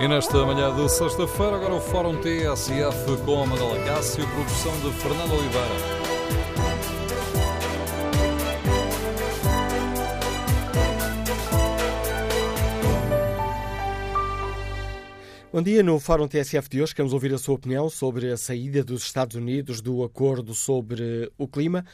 E nesta manhã de sexta-feira, agora o Fórum TSF com a Manuela Cássio, produção de Fernando Oliveira. Bom dia. No Fórum TSF de hoje queremos ouvir a sua opinião sobre a saída dos Estados Unidos do acordo sobre o clima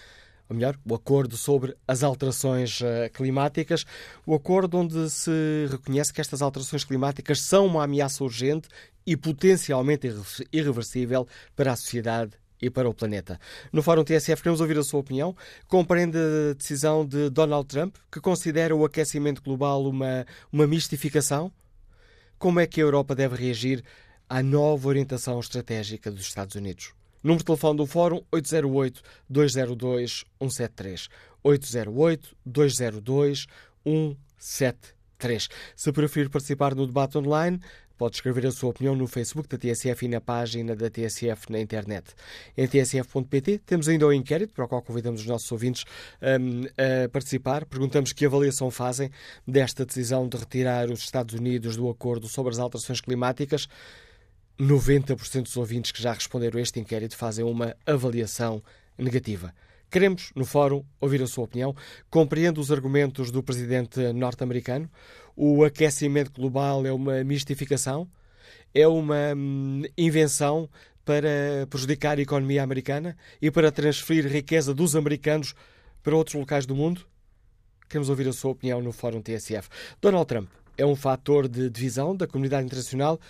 ou melhor, o acordo sobre as alterações eh, climáticas, o acordo onde se reconhece que estas alterações climáticas são uma ameaça urgente e potencialmente irreversível para a sociedade e para o planeta. No Fórum TSF queremos ouvir a sua opinião. Compreende a decisão de Donald Trump, que considera o aquecimento global uma, uma mistificação? Como é que a Europa deve reagir à nova orientação estratégica dos Estados Unidos? Número de telefone do Fórum 808-202-173. 808-202-173. Se preferir participar no debate online, pode escrever a sua opinião no Facebook da TSF e na página da TSF na internet. Em tsf.pt temos ainda o inquérito, para o qual convidamos os nossos ouvintes um, a participar. Perguntamos que avaliação fazem desta decisão de retirar os Estados Unidos do acordo sobre as alterações climáticas. 90% dos ouvintes que já responderam a este inquérito fazem uma avaliação negativa. Queremos, no fórum, ouvir a sua opinião. Compreendo os argumentos do presidente norte-americano. O aquecimento global é uma mistificação? É uma hum, invenção para prejudicar a economia americana e para transferir riqueza dos americanos para outros locais do mundo? Queremos ouvir a sua opinião no Fórum TSF. Donald Trump é um fator de divisão da comunidade internacional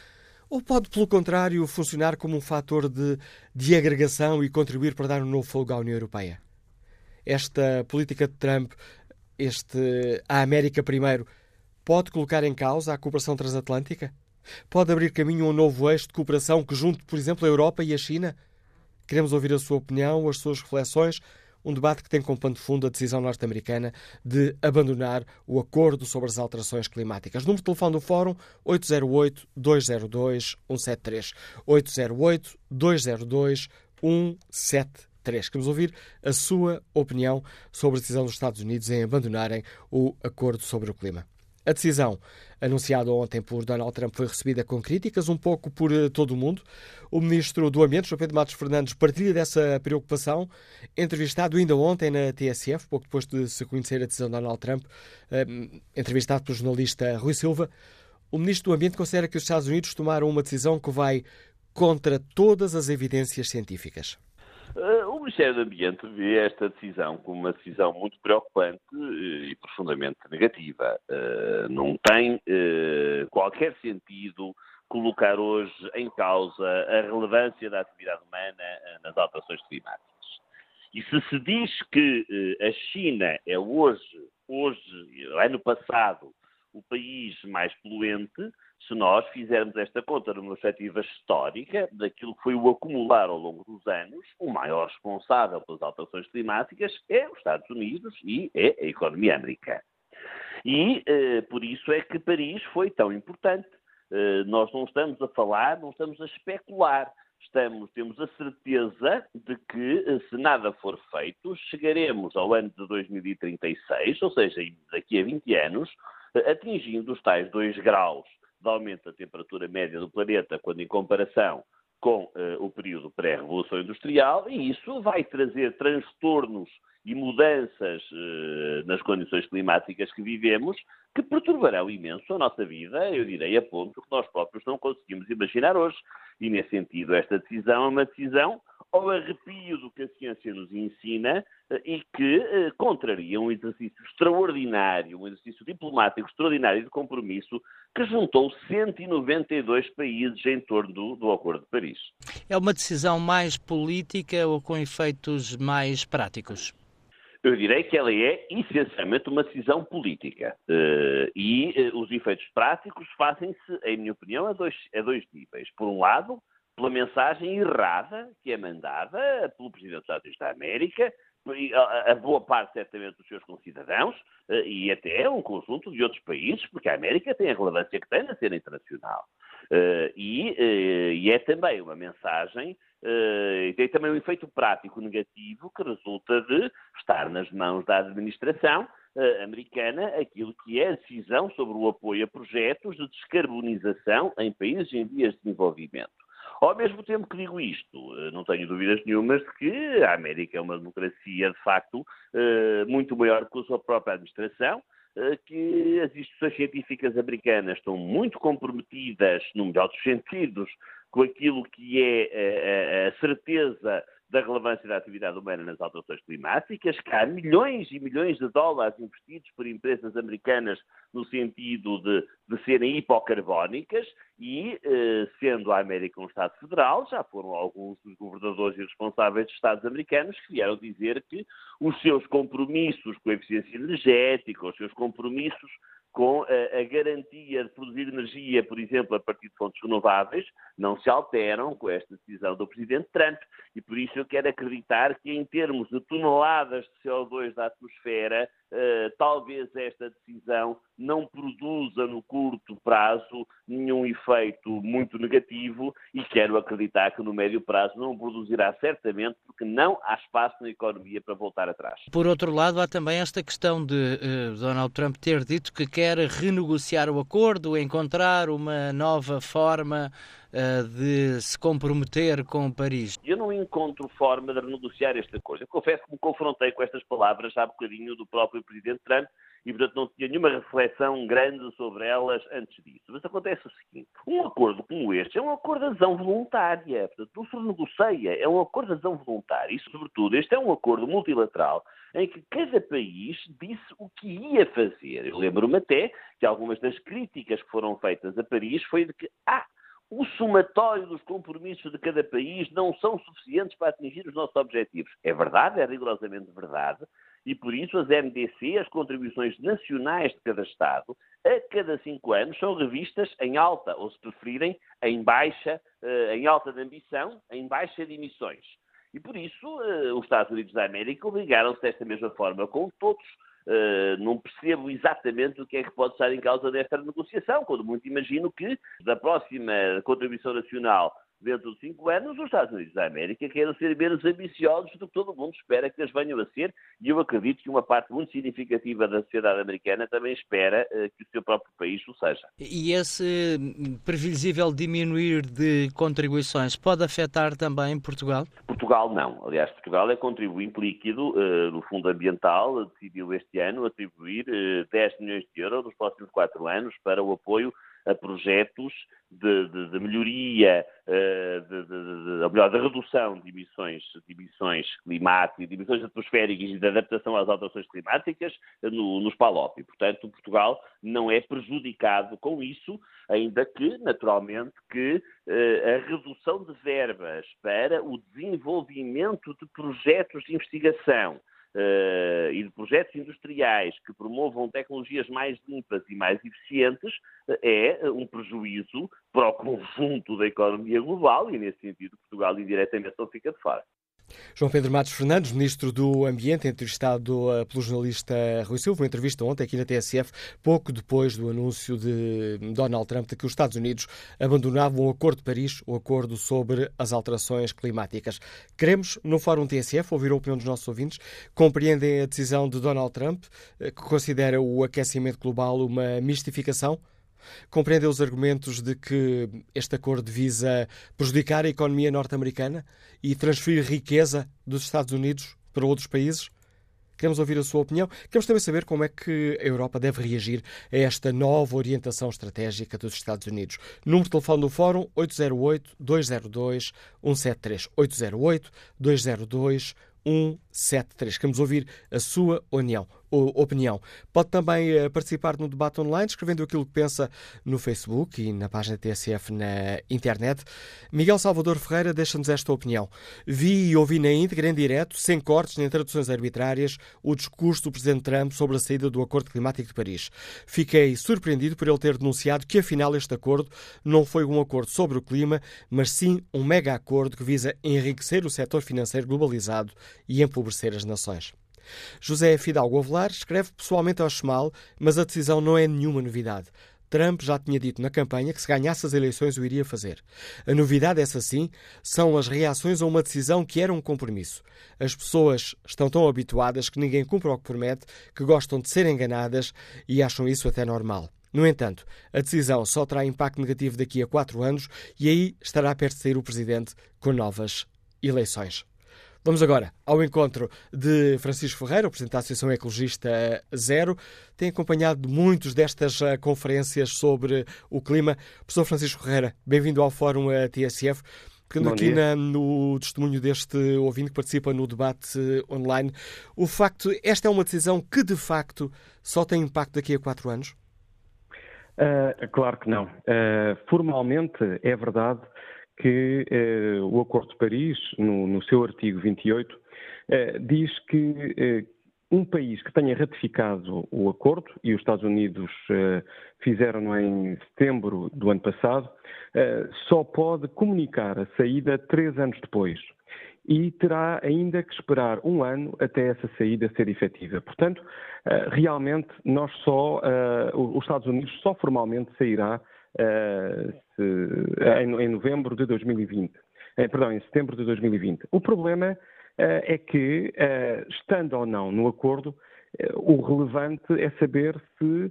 ou pode, pelo contrário, funcionar como um fator de, de agregação e contribuir para dar um novo fogo à União Europeia? Esta política de Trump, este a América primeiro, pode colocar em causa a cooperação transatlântica? Pode abrir caminho a um novo eixo de cooperação que junte, por exemplo, a Europa e a China? Queremos ouvir a sua opinião, as suas reflexões um debate que tem como pano de fundo a decisão norte-americana de abandonar o acordo sobre as alterações climáticas. Número de telefone do Fórum 808-202-173. 808-202-173. Queremos ouvir a sua opinião sobre a decisão dos Estados Unidos em abandonarem o acordo sobre o clima. A decisão, anunciada ontem por Donald Trump, foi recebida com críticas, um pouco por eh, todo o mundo. O ministro do Ambiente, João Pedro Matos Fernandes, partilha dessa preocupação. Entrevistado ainda ontem na TSF, pouco depois de se conhecer a decisão de Donald Trump, eh, entrevistado pelo jornalista Rui Silva, o ministro do Ambiente considera que os Estados Unidos tomaram uma decisão que vai contra todas as evidências científicas. Uh, o Ministério do Ambiente vê esta decisão como uma decisão muito preocupante uh, e profundamente negativa. Uh, não tem qualquer sentido colocar hoje em causa a relevância da atividade humana nas alterações climáticas. E se se diz que a China é hoje, hoje, ano passado, o país mais poluente, se nós fizermos esta conta numa perspectiva histórica daquilo que foi o acumular ao longo dos anos, o maior responsável pelas alterações climáticas é os Estados Unidos e é a economia americana. E eh, por isso é que Paris foi tão importante. Eh, nós não estamos a falar, não estamos a especular. Estamos, temos a certeza de que, eh, se nada for feito, chegaremos ao ano de 2036, ou seja, daqui a 20 anos, eh, atingindo os tais 2 graus de aumento da temperatura média do planeta quando em comparação com uh, o período pré-revolução industrial, e isso vai trazer transtornos e mudanças uh, nas condições climáticas que vivemos que perturbarão imenso a nossa vida, eu direi a ponto que nós próprios não conseguimos imaginar hoje. E, nesse sentido, esta decisão é uma decisão ao arrepio do que a ciência nos ensina eh, e que eh, contraria um exercício extraordinário, um exercício diplomático extraordinário de compromisso que juntou 192 países em torno do, do Acordo de Paris. É uma decisão mais política ou com efeitos mais práticos? Eu direi que ela é essencialmente uma decisão política. Uh, e os efeitos práticos fazem-se, em minha opinião, a dois, a dois níveis. Por um lado, pela mensagem errada que é mandada pelo Presidente dos Estados Unidos da América, a boa parte, certamente, dos seus concidadãos eh, e até um conjunto de outros países, porque a América tem a relevância que tem na cena internacional. Eh, e, eh, e é também uma mensagem tem também um efeito prático negativo que resulta de estar nas mãos da administração americana aquilo que é a decisão sobre o apoio a projetos de descarbonização em países em vias de desenvolvimento. Ao mesmo tempo que digo isto, não tenho dúvidas nenhumas de que a América é uma democracia, de facto, muito maior que a sua própria administração, que as instituições científicas americanas estão muito comprometidas, no melhor dos sentidos, com aquilo que é a, a certeza da relevância da atividade humana nas alterações climáticas, que há milhões e milhões de dólares investidos por empresas americanas no sentido de, de serem hipocarbónicas e, eh, sendo a América um Estado federal, já foram alguns dos governadores e responsáveis dos Estados americanos que vieram dizer que os seus compromissos com a eficiência energética, os seus compromissos com a, garantia de produzir energia, por exemplo, a partir de fontes renováveis, não se alteram com esta decisão do Presidente Trump. E por isso eu quero acreditar que, em termos de toneladas de CO2 da atmosfera, talvez esta decisão não produza no curto prazo nenhum efeito muito negativo e quero acreditar que no médio prazo não produzirá certamente, porque não há espaço na economia para voltar atrás. Por outro lado, há também esta questão de uh, Donald Trump ter dito que quer renegociar o acordo, encontrar uma nova forma de se comprometer com Paris. Eu não encontro forma de renegociar esta coisa. Eu confesso que me confrontei com estas palavras há bocadinho do próprio Presidente Trump e, portanto, não tinha nenhuma reflexão grande sobre elas antes disso. Mas acontece o seguinte: um acordo como este é um acordo de adesão voluntária, portanto, não se negocia, é um acordo de adesão voluntária. E, sobretudo, este é um acordo multilateral em que cada país disse o que ia fazer. Eu lembro-me até que algumas das críticas que foram feitas a Paris foi de que, ah, o somatório dos compromissos de cada país não são suficientes para atingir os nossos objetivos. É verdade, é rigorosamente verdade, e por isso as MDC, as contribuições nacionais de cada Estado, a cada cinco anos são revistas em alta, ou se preferirem, em baixa, eh, em alta de ambição, em baixa de emissões. E por isso eh, os Estados Unidos da América obrigaram-se desta mesma forma com todos. Uh, não percebo exatamente o que é que pode estar em causa desta negociação, quando muito imagino que da próxima contribuição nacional dentro de cinco anos, os Estados Unidos da América querem ser menos ambiciosos do que todo mundo espera que eles venham a ser, e eu acredito que uma parte muito significativa da sociedade americana também espera uh, que o seu próprio país o seja. E esse previsível diminuir de contribuições pode afetar também Portugal? Portugal não. Aliás, Portugal é contribuinte líquido uh, do Fundo Ambiental, decidiu este ano atribuir uh, eh, 10 milhões de euros nos próximos quatro anos para o apoio a projetos de, de, de melhoria, uh, de, de, melhor, de redução de emissões, de emissões climáticas, de emissões atmosféricas e de adaptação às alterações climáticas no, nos PALOP. E, portanto, Portugal não é prejudicado com isso, ainda que, naturalmente, que uh, a redução de verbas para o desenvolvimento de projetos de investigação uh, e de projetos industriais que promovam tecnologias mais limpas e mais eficientes uh, é um prejuízo para o conjunto da economia global e, nesse sentido, Portugal indiretamente não fica de fora. João Pedro Matos Fernandes, Ministro do Ambiente, entrevistado eh, pelo jornalista Rui Silva, uma entrevista ontem aqui na TSF, pouco depois do anúncio de Donald Trump de que os Estados Unidos abandonavam o Acordo de Paris, o acordo sobre as alterações climáticas. Queremos, no Fórum TSF, ouvir a opinião dos nossos ouvintes. Compreendem a decisão de Donald Trump, eh, que considera o aquecimento global uma mistificação? Compreendem os argumentos de que este acordo visa prejudicar a economia norte-americana e transferir riqueza dos Estados Unidos para outros países? Queremos ouvir a sua opinião. Queremos também saber como é que a Europa deve reagir a esta nova orientação estratégica dos Estados Unidos. Número de telefone do Fórum 808-202-173. 808-202-173. Queremos ouvir a sua opinião opinião. Pode também eh, participar no debate online, escrevendo aquilo que pensa no Facebook e na página TSF na internet. Miguel Salvador Ferreira deixa-nos esta opinião. Vi e ouvi na íntegra, em direto, sem cortes nem traduções arbitrárias, o discurso do Presidente Trump sobre a saída do Acordo Climático de Paris. Fiquei surpreendido por ele ter denunciado que, afinal, este acordo não foi um acordo sobre o clima, mas sim um mega acordo que visa enriquecer o setor financeiro globalizado e empobrecer as nações. José Fidalgo Avelar escreve pessoalmente ao Chemal, mas a decisão não é nenhuma novidade. Trump já tinha dito na campanha que se ganhasse as eleições o iria fazer. A novidade, essa sim, são as reações a uma decisão que era um compromisso. As pessoas estão tão habituadas que ninguém cumpre o que promete, que gostam de ser enganadas e acham isso até normal. No entanto, a decisão só terá impacto negativo daqui a quatro anos e aí estará perto de sair o presidente com novas eleições. Vamos agora ao encontro de Francisco Ferreira, o Presidente da Associação Ecologista Zero. Tem acompanhado muitos destas eh, conferências sobre o clima. Professor Francisco Ferreira, bem-vindo ao Fórum eh, TSF. Pegando aqui na, no testemunho deste ouvinte que participa no debate online, o facto, esta é uma decisão que de facto só tem impacto daqui a quatro anos? Uh, claro que não. Uh, formalmente é verdade que eh, o Acordo de Paris, no, no seu artigo 28, eh, diz que eh, um país que tenha ratificado o acordo, e os Estados Unidos eh, fizeram em setembro do ano passado, eh, só pode comunicar a saída três anos depois. E terá ainda que esperar um ano até essa saída ser efetiva. Portanto, eh, realmente, nós só, os Estados Unidos só formalmente sairá em, em, novembro de 2020. Uh, eh, perdão, em setembro de 2020. O problema uh, é que, estando ou não no acordo, o relevante é saber se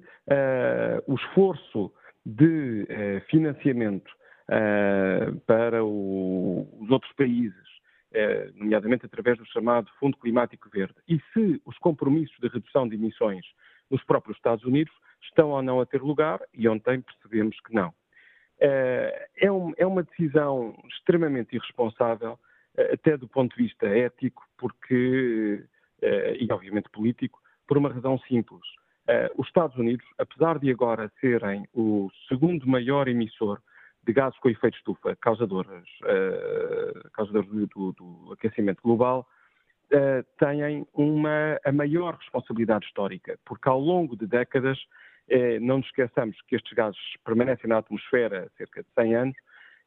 o esforço de financiamento para os outros países, nomeadamente através do chamado Fundo Climático Verde, e se os compromissos de redução de emissões nos próprios Estados Unidos estão ou não a ter lugar e ontem percebemos que não. Eh, é, é uma decisão extremamente irresponsável, eh, até do ponto de vista ético, porque, eh, e obviamente político, por uma razão simples. Os Estados Unidos, apesar de agora serem o segundo maior emissor de gases com efeito estufa, causadores, causadores do, do, do aquecimento global, têm uma, a maior responsabilidade histórica, porque ao longo de décadas não nos esqueçamos que estes gases permanecem na atmosfera há cerca de 100 anos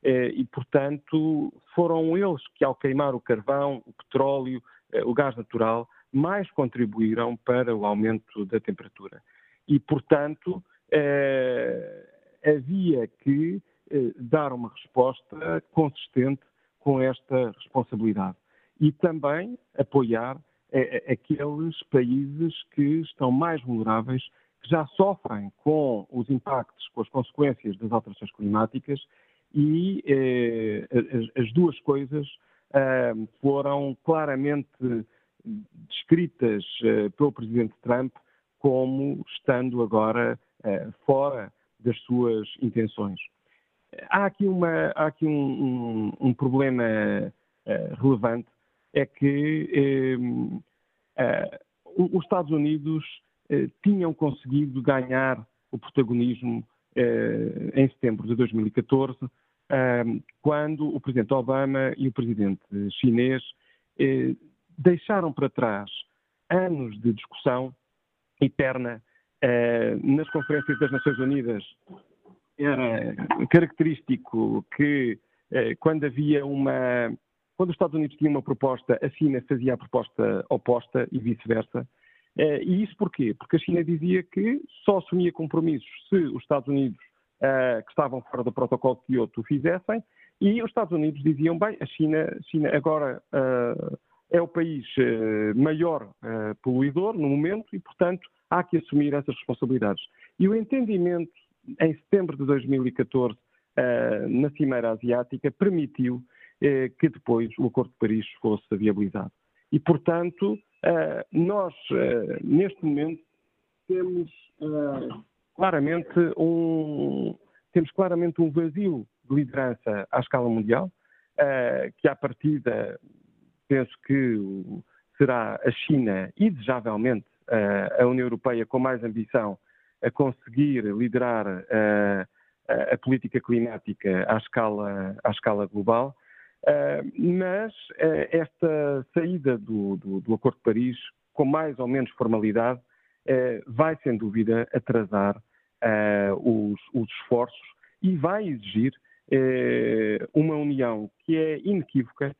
eh, e, portanto, foram eles que, ao queimar o carvão, o petróleo, eh, o gás natural, mais contribuíram para o aumento da temperatura. E, portanto, havia que dar uma resposta consistente com esta responsabilidade. E também apoiar aqueles países que estão mais vulneráveis que já sofrem com os impactos, com as consequências das alterações climáticas e eh, as, as, duas coisas eh, foram claramente descritas eh, pelo Presidente Trump como estando agora eh, fora das suas intenções. Há aqui, uma, há aqui um, um, um problema eh, relevante, é que eh, os Estados Unidos tinham conseguido ganhar o protagonismo eh, em setembro de 2014, ehm, quando o presidente Obama e o presidente chinês eh, deixaram para trás anos de discussão eterna nas conferências das Nações Unidas. Era característico que quando havia uma quando os Estados Unidos tinham uma proposta, a China fazia a proposta oposta e vice-versa. Uh, e isso porquê? Porque a China dizia que só assumia compromissos se os Estados Unidos, uh, que estavam fora do protocolo de Kyoto, o fizessem, e os Estados Unidos diziam, bem, a China, China agora uh, é o país maior poluidor no momento e, portanto, há que assumir essas responsabilidades. E o entendimento, em setembro de 2014, na Cimeira Asiática, permitiu que depois o Acordo de Paris fosse viabilizado. E, portanto, nós, uh, neste momento, temos uh, claramente um temos claramente um vazio de liderança à escala mundial, que à partida penso que será a China e desejavelmente a União Europeia com mais ambição a conseguir liderar a política climática à escala, à escala global. Uh, mas uh, esta saída do, do, do, Acordo de Paris, com mais ou menos formalidade, uh, vai sem dúvida atrasar os, os, esforços e vai exigir uma união que é inequívoca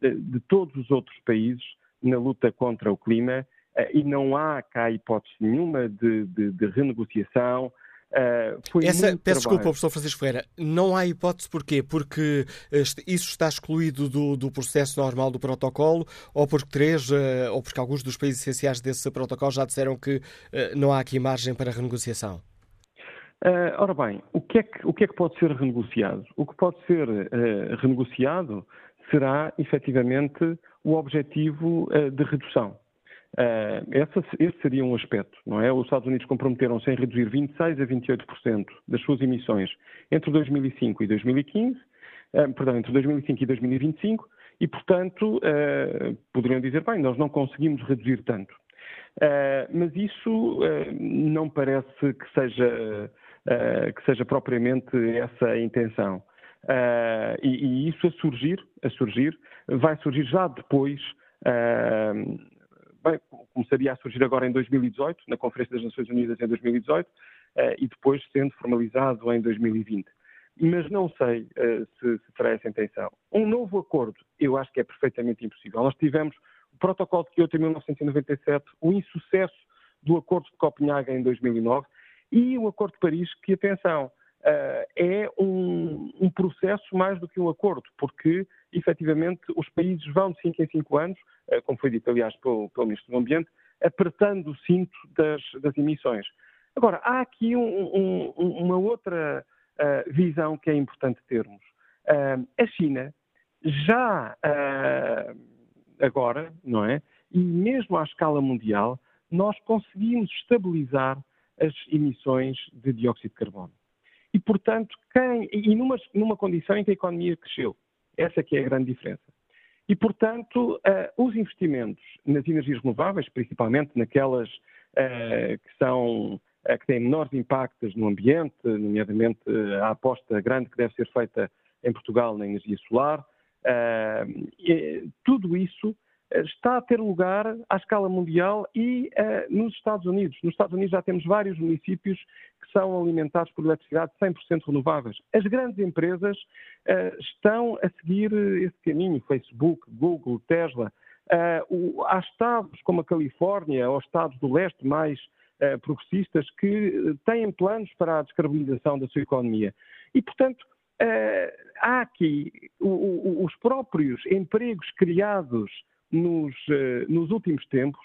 de, de, todos os outros países na luta contra o clima e não há cá hipótese nenhuma de, de, de renegociação, Uh, Essa, peço trabalho. desculpa, professor Francisco Ferreira, não há hipótese porquê? Porque isso está excluído do, do processo normal do protocolo ou porque três, uh, ou porque alguns dos países essenciais desse protocolo já disseram que uh, não há aqui margem para renegociação? ora bem, o que, é que, o que, é que, pode ser renegociado? O que pode ser renegociado será efetivamente o objetivo de redução. Uh, essa, esse seria um aspecto, não é? Os Estados Unidos comprometeram-se em reduzir 26% a 28% das suas emissões entre 2005 e 2015, uh, eh, perdão, entre 2005 e 2025, e, portanto, uh, poderiam dizer, bem, nós não conseguimos reduzir tanto. mas isso não parece que seja, que seja propriamente essa a intenção. E, e, isso a surgir, a surgir, vai surgir já depois bem, começaria a surgir agora em 2018, na Conferência das Nações Unidas em 2018, eh, e depois sendo formalizado em 2020. Mas não sei eh, se, se terá essa intenção. Um novo acordo, eu acho que é perfeitamente impossível. Nós tivemos o Protocolo de Kyoto em 1997, o insucesso do Acordo de Copenhague em 2009 e o Acordo de Paris, que, atenção, é um, um, processo mais do que um acordo, porque efetivamente os países vão de 5 em 5 anos eh, como foi dito, aliás, pelo, pelo Ministro do Ambiente, apertando o cinto das, das emissões. Agora, há aqui um, um, uma outra uh, visão que é importante termos. Uh, a China já uh, agora, não é? E mesmo à escala mundial, nós conseguimos estabilizar as emissões de dióxido de carbono. E, portanto, quem, e numa, numa condição em que a economia cresceu. Essa que é a grande diferença. E, portanto, uh, os investimentos nas energias renováveis, principalmente naquelas uh, que são uh, que têm menores impactos no ambiente, nomeadamente a aposta grande que deve ser feita em Portugal na energia solar, e, tudo isso está a ter lugar à escala mundial e uh, nos Estados Unidos. Nos Estados Unidos já temos vários municípios que são alimentados por eletricidade 100% renováveis. As grandes empresas uh, estão a seguir esse caminho, Facebook, Google, Tesla. Uh, o, há estados como a Califórnia ou estados do leste mais progressistas que têm planos para a descarbonização da sua economia. E, portanto, há aqui os próprios empregos criados nos, eh, nos últimos tempos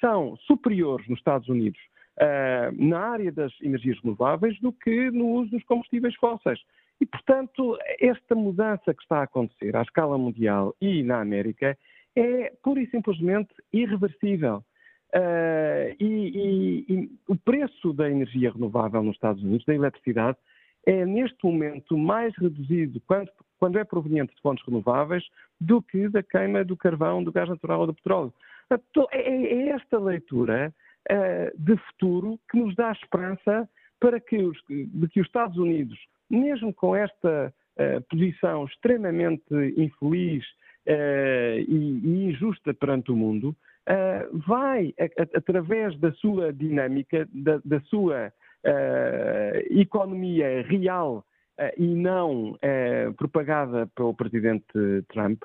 são superiores nos Estados Unidos uh, na área das energias renováveis do que no uso dos combustíveis fósseis. E, portanto, esta mudança que está a acontecer à escala mundial e na América é pura e simplesmente irreversível. Uh, e, e, e, o preço da energia renovável nos Estados Unidos, da eletricidade, é neste momento mais reduzido quando, quando é proveniente de fontes renováveis do que da queima do carvão, do gás natural ou do petróleo. É, é esta leitura uh, de futuro que nos dá esperança para que os, de que os Estados Unidos, mesmo com esta posição extremamente infeliz e, injusta perante o mundo, vai, através da sua dinâmica, da, da sua economia real e não propagada pelo presidente Trump,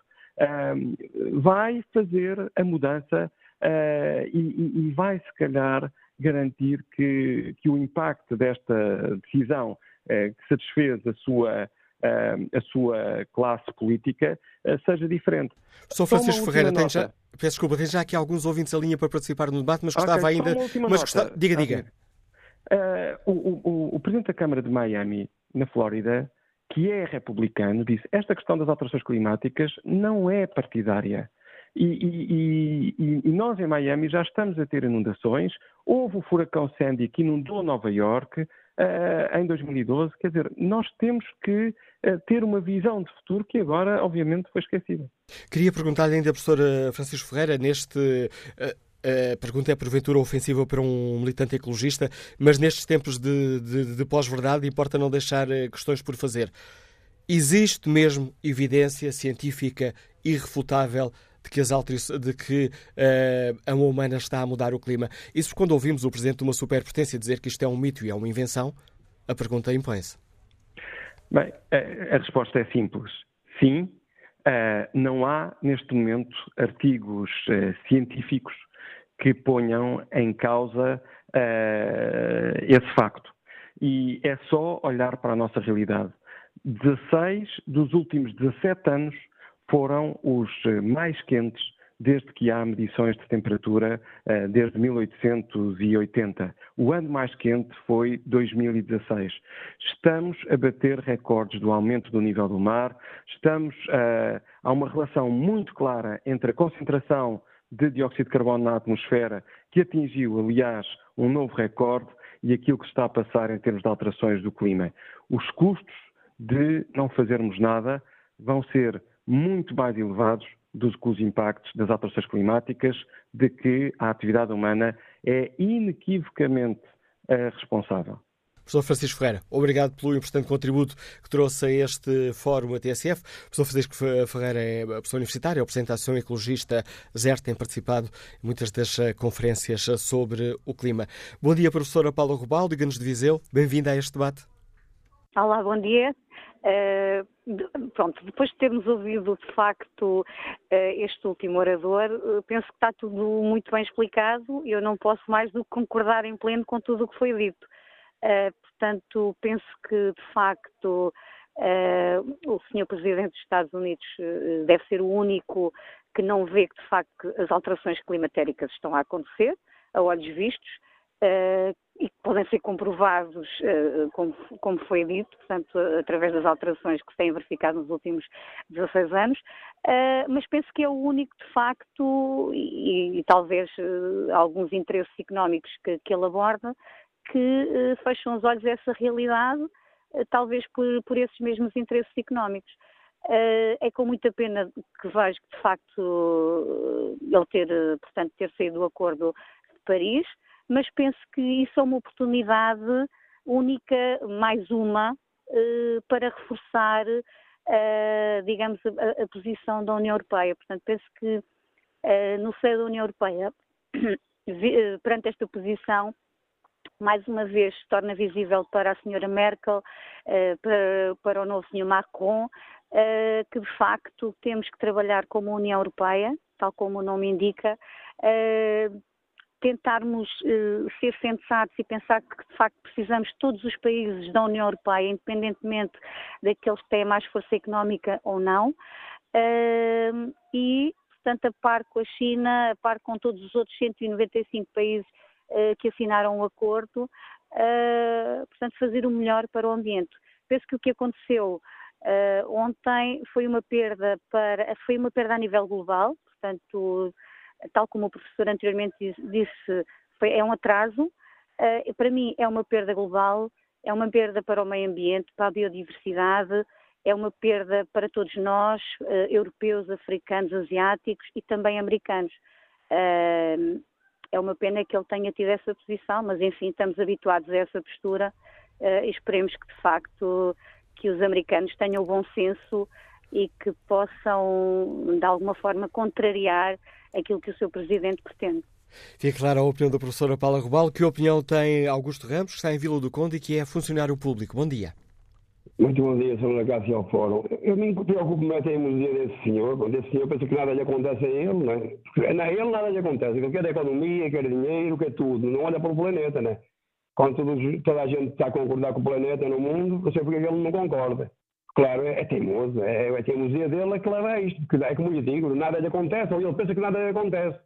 vai fazer a mudança uh, e, e, vai, se calhar, garantir que, que o impacto desta decisão uh, que satisfez a sua, uh, a sua classe política seja diferente. Sou Francisco Ferreira, tem já, peço desculpa, tem já aqui alguns ouvintes a linha para participar no debate, mas gostava okay, ainda. Mas gostava, diga, diga. O, o, o Presidente da Câmara de Miami, na Flórida, que é republicano, disse esta questão das alterações climáticas não é partidária. E, e, e, e, nós em Miami já estamos a ter inundações. Houve o furacão Sandy que inundou Nova York uh, em 2012. Quer dizer, nós temos que uh, ter uma visão de futuro que agora, obviamente, foi esquecida. Queria perguntar-lhe ainda, professora Francisco Ferreira, neste. Uh a pergunta é porventura ofensiva para um militante ecologista, mas nestes tempos de, de, de pós-verdade importa não deixar eh, questões por fazer. Existe mesmo evidência científica irrefutável de que, as de que uh, a humana está a mudar o clima? Isso quando ouvimos o Presidente de uma superpotência dizer que isto é um mito e é uma invenção, a pergunta impõe-se. Bem, a, a, resposta é simples. Sim, uh, não há neste momento artigos uh, científicos que ponham em causa uh, esse facto. e é só olhar para a nossa realidade. 16 dos últimos 17 anos foram os eh, mais quentes desde que há medições de temperatura eh, desde 1880. O ano mais quente foi 2016. Estamos a bater recordes do aumento do nível do mar, estamos a. há uma relação muito clara entre a concentração de dióxido de carbono na atmosfera, que atingiu, aliás, um novo recorde, e aquilo que está a passar em termos de alterações do clima. Os custos de não fazermos nada vão ser muito mais elevados do que os impactos das alterações climáticas, de que a atividade humana é inequivocamente uh, responsável. Professor Francisco Ferreira, obrigado pelo importante contributo que trouxe a este fórum a TSF. Professor Francisco Ferreira é professor universitário, é o Presidente da Ação Ecologista ZER, tem participado em muitas das eh, conferências sobre o clima. Bom dia, professora Paula Rubal, diga-nos de Viseu. Bem-vinda a este debate. Olá, bom dia. Uh, pronto, depois de termos ouvido de facto uh, este último orador, uh, penso que está tudo muito bem explicado e eu não posso mais do que concordar em pleno com tudo o que foi dito. Portanto, penso que de facto o Sr. Presidente dos Estados Unidos deve ser o único que não vê que de facto as alterações climatéricas estão a acontecer, a olhos vistos uh, e que podem ser comprovados, uh, como, como, foi dito, portanto, através das alterações que se têm verificado nos últimos 16 anos, uh, mas penso que é o único, de facto, e, e talvez alguns interesses económicos que, que ele aborda, que fecham os olhos a essa realidade, talvez por, por esses mesmos interesses económicos. Uh, é com muita pena que vejo que, de facto, ele ter, portanto, ter saído do acordo de Paris, mas penso que isso é uma oportunidade única, mais uma, eh, para reforçar, eh, digamos, a, a, posição da União Europeia. Portanto, penso que eh, no seio da União Europeia, perante esta posição, mais uma vez se torna visível para a senhora Merkel, para, para o novo senhor Macron, que de facto temos que trabalhar como União Europeia, tal como o nome indica, tentarmos uh, ser sensatos e pensar que de facto precisamos todos os países da União Europeia, independentemente daqueles que têm mais força económica ou não, e portanto a par com a China, a par com todos os outros 195 países que assinaram o acordo, eh, portanto fazer o melhor para o ambiente. Penso que o que aconteceu ontem foi uma perda para, foi uma perda a nível global, portanto tal como o professor anteriormente disse, é um atraso. Para mim, é uma perda global, é uma perda para o meio ambiente, para a biodiversidade, é uma perda para todos nós, europeus, africanos, asiáticos e também americanos. Uh, é uma pena que ele tenha tido essa posição, mas enfim, estamos habituados a essa postura e esperemos que de facto que os americanos tenham bom senso e que possam de alguma forma contrariar aquilo que o seu Presidente pretende. Fica clara a opinião da professora Paula Rubal. Que opinião tem Augusto Ramos, que está em Vila do Conde e que é funcionário público? Bom dia. Muito bom dia, Sr. Lacácio ao Fórum. Eu me preocupo mais em dia desse senhor. Desse senhor, penso que nada lhe acontece a ele, não é? Porque a ele nada lhe acontece. Ele quer economia, quer dinheiro, quer tudo. Não olha para o planeta, né? Quando toda a gente está a concordar com o planeta no mundo, sei porque ele não concorda. Claro, é, é teimoso, é, é teimosia dele é leva a isto, porque é como eu digo, nada lhe acontece, ou ele pensa que nada lhe acontece.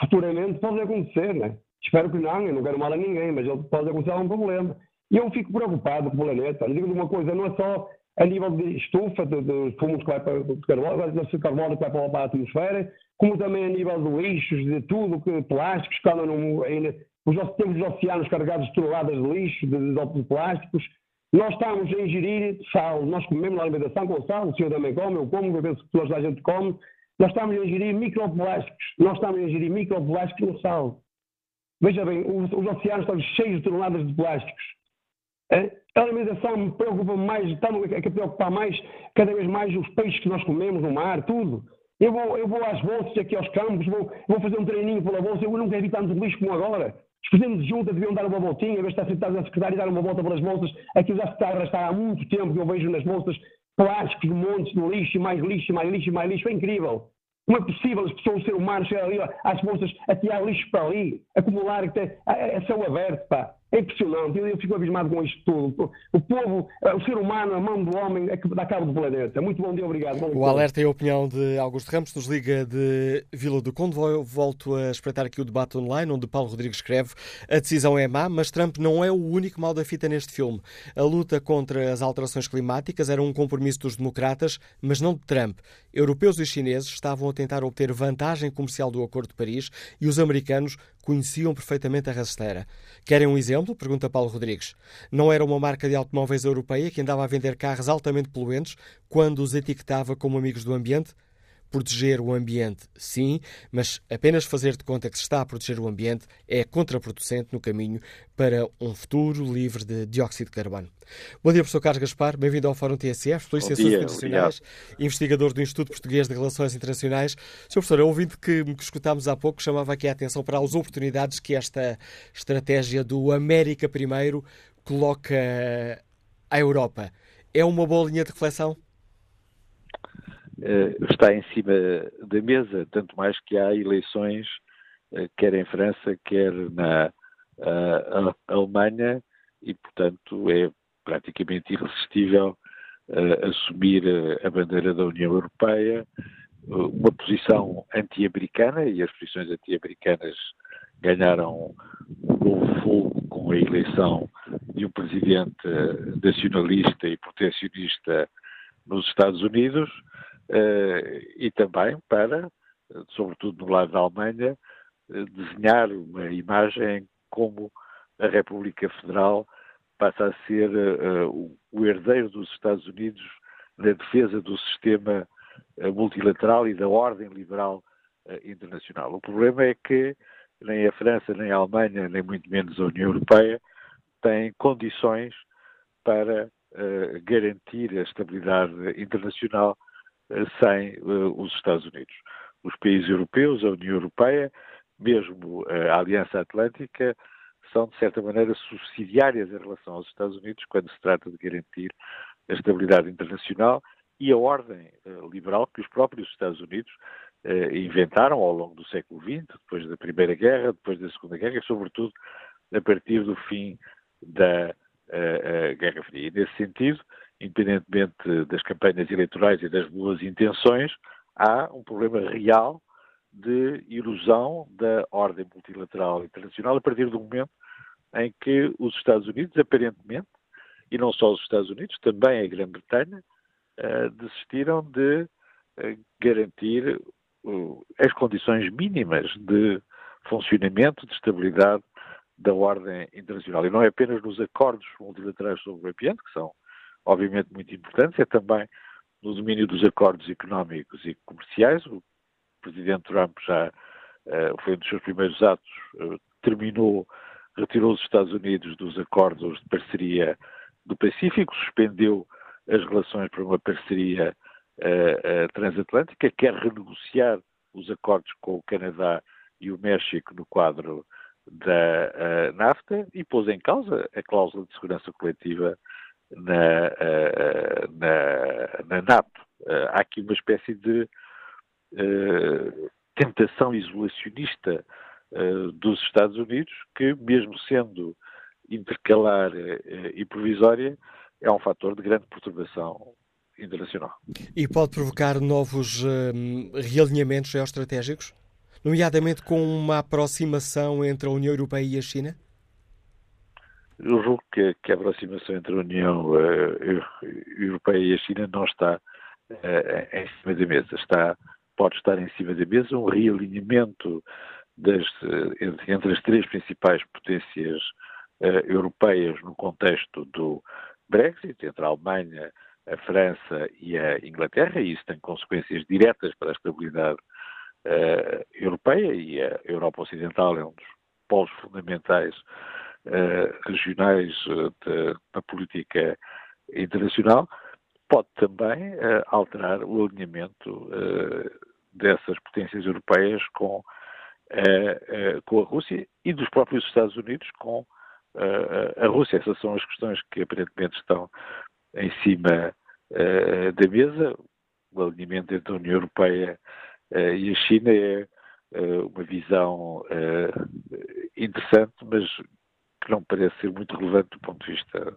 Futuramente pode acontecer, né? Espero que não, eu não quero mal a ninguém, mas ele pode acontecer algum problema. E eu fico preocupado com o planeta. Eu digo uma coisa, não é só a nível de estufa, de, de fumos que vai para o carbono, que vai para a atmosfera, como também a nível de lixos, de tudo, que, plásticos que andam no, ainda. Os, temos os oceanos carregados de toneladas de lixo, de, de, de plásticos, nós estamos a ingerir sal, nós comemos na alimentação com sal, o senhor também come, eu como, eu penso que toda a gente come. Nós estamos a ingerir microplásticos, nós estamos a ingerir microplásticos no sal. Veja bem, os, os oceanos estão cheios de toneladas de plásticos. A alimentação me preocupa mais, estamos a preocupar mais, cada vez mais, os peixes que nós comemos no mar, tudo. Eu vou, eu vou às bolsas aqui aos campos, vou, vou fazer um treininho pela bolsa, eu nunca vi tanto lixo como agora. Os presidentes de deviam dar uma voltinha, em vez de estar sentados na secretária e dar uma volta pelas bolsas. Aquilo já se está a arrastar há muito tempo que eu vejo nas bolsas plásticos, montes de lixo, mais lixo, mais lixo, mais lixo. É incrível. Como é possível as pessoas, o ser humano, chegar ali às bolsas, a tirar lixo para ali, acumular a, a céu aberto, pá. É impressionante, eu fico abismado com isto tudo. O povo, o ser humano, a mão do homem é que dá cabo do planeta. Muito bom dia, obrigado. Bom o alerta é a opinião de Augusto Ramos, nos liga de Vila do Conde. Volto a espreitar aqui o debate online, onde Paulo Rodrigues escreve a decisão é má, mas Trump não é o único mal da fita neste filme. A luta contra as alterações climáticas era um compromisso dos democratas, mas não de Trump. Europeus e chineses estavam a tentar obter vantagem comercial do Acordo de Paris e os americanos conheciam perfeitamente a rasteira. Querem um exemplo? Pergunta Paulo Rodrigues. Não era uma marca de automóveis europeia que andava a vender carros altamente poluentes quando os etiquetava como amigos do ambiente? Proteger o ambiente, sim, mas apenas fazer de conta que se está a proteger o ambiente é contraproducente no caminho para um futuro livre de dióxido de carbono. Bom dia, professor Carlos Gaspar, bem-vindo ao Fórum TSF, Polícia Internacionais, investigador do Instituto Português de Relações Internacionais. Sr. professor, é ouvinte que, que escutámos há pouco chamava aqui a atenção para as oportunidades que esta estratégia do América Primeiro coloca à Europa. É uma boa linha de reflexão? Eh, está em cima da mesa, tanto mais que há eleições, eh, quer em França, quer na Alemanha, e, portanto, é praticamente irresistível eh, assumir a bandeira da União Europeia, uma posição anti-americana, e as posições anti-americanas ganharam um novo fogo com a eleição de um presidente nacionalista e protecionista nos Estados Unidos, e também para, sobretudo no lado da Alemanha, eh, desenhar uma imagem como a República Federal passa a ser uh, o herdeiro dos Estados Unidos na defesa do sistema multilateral e da ordem liberal uh, internacional. O problema é que nem a França, nem a Alemanha, nem muito menos a União Europeia têm condições para garantir a estabilidade internacional sem uh, os Estados Unidos. Os países europeus, a União Europeia, mesmo eh, a Aliança Atlântica, são, de certa maneira, subsidiárias em relação aos Estados Unidos quando se trata de garantir a estabilidade internacional e a ordem uh, liberal que os próprios Estados Unidos inventaram ao longo do século XX, depois da Primeira Guerra, depois da Segunda Guerra e, sobretudo, a partir do fim da Guerra Fria. E, nesse sentido, independentemente das campanhas eleitorais e das boas intenções, há um problema real de erosão da ordem multilateral internacional a partir do momento em que os Estados Unidos, aparentemente, e não só os Estados Unidos, também a Grã-Bretanha, uh, desistiram de uh, garantir as condições mínimas de funcionamento, de estabilidade da ordem internacional. E não é apenas nos acordos multilaterais sobre o ambiente, que são obviamente muito importantes, é também no domínio dos acordos económicos e comerciais. O presidente Trump já uh, foi um dos seus primeiros atos, uh, terminou, retirou os Estados Unidos dos acordos de parceria do Pacífico, suspendeu as relações para uma parceria uh, transatlântica, quer renegociar os acordos com o Canadá e o México no quadro da NAFTA e pôs em causa a cláusula de segurança coletiva na, eh, na, na NAP. Eh, há aqui uma espécie de eh, tentação isolacionista dos Estados Unidos, que, mesmo sendo intercalar e provisória, é um fator de grande perturbação internacional. E pode provocar novos realinhamentos geoestratégicos, nomeadamente com uma aproximação entre a União Europeia e a China? Eu julgo que, que, a aproximação entre a União uh, Europeia e a China não está uh, em cima da mesa. Está, pode estar em cima da mesa um realinhamento das, uh, entre as três principais potências europeias no contexto do Brexit, entre a Alemanha, a França e a Inglaterra, e isso tem consequências diretas para a estabilidade europeia e a Europa Ocidental é um dos polos fundamentais uh, regionais uh, da política internacional, pode também uh, alterar o alinhamento dessas potências europeias com, com a Rússia e dos próprios Estados Unidos com a Rússia. Essas são as questões que aparentemente estão em cima da mesa. O alinhamento entre a União Europeia e a China é uma visão interessante, mas que não parece ser muito relevante do ponto de vista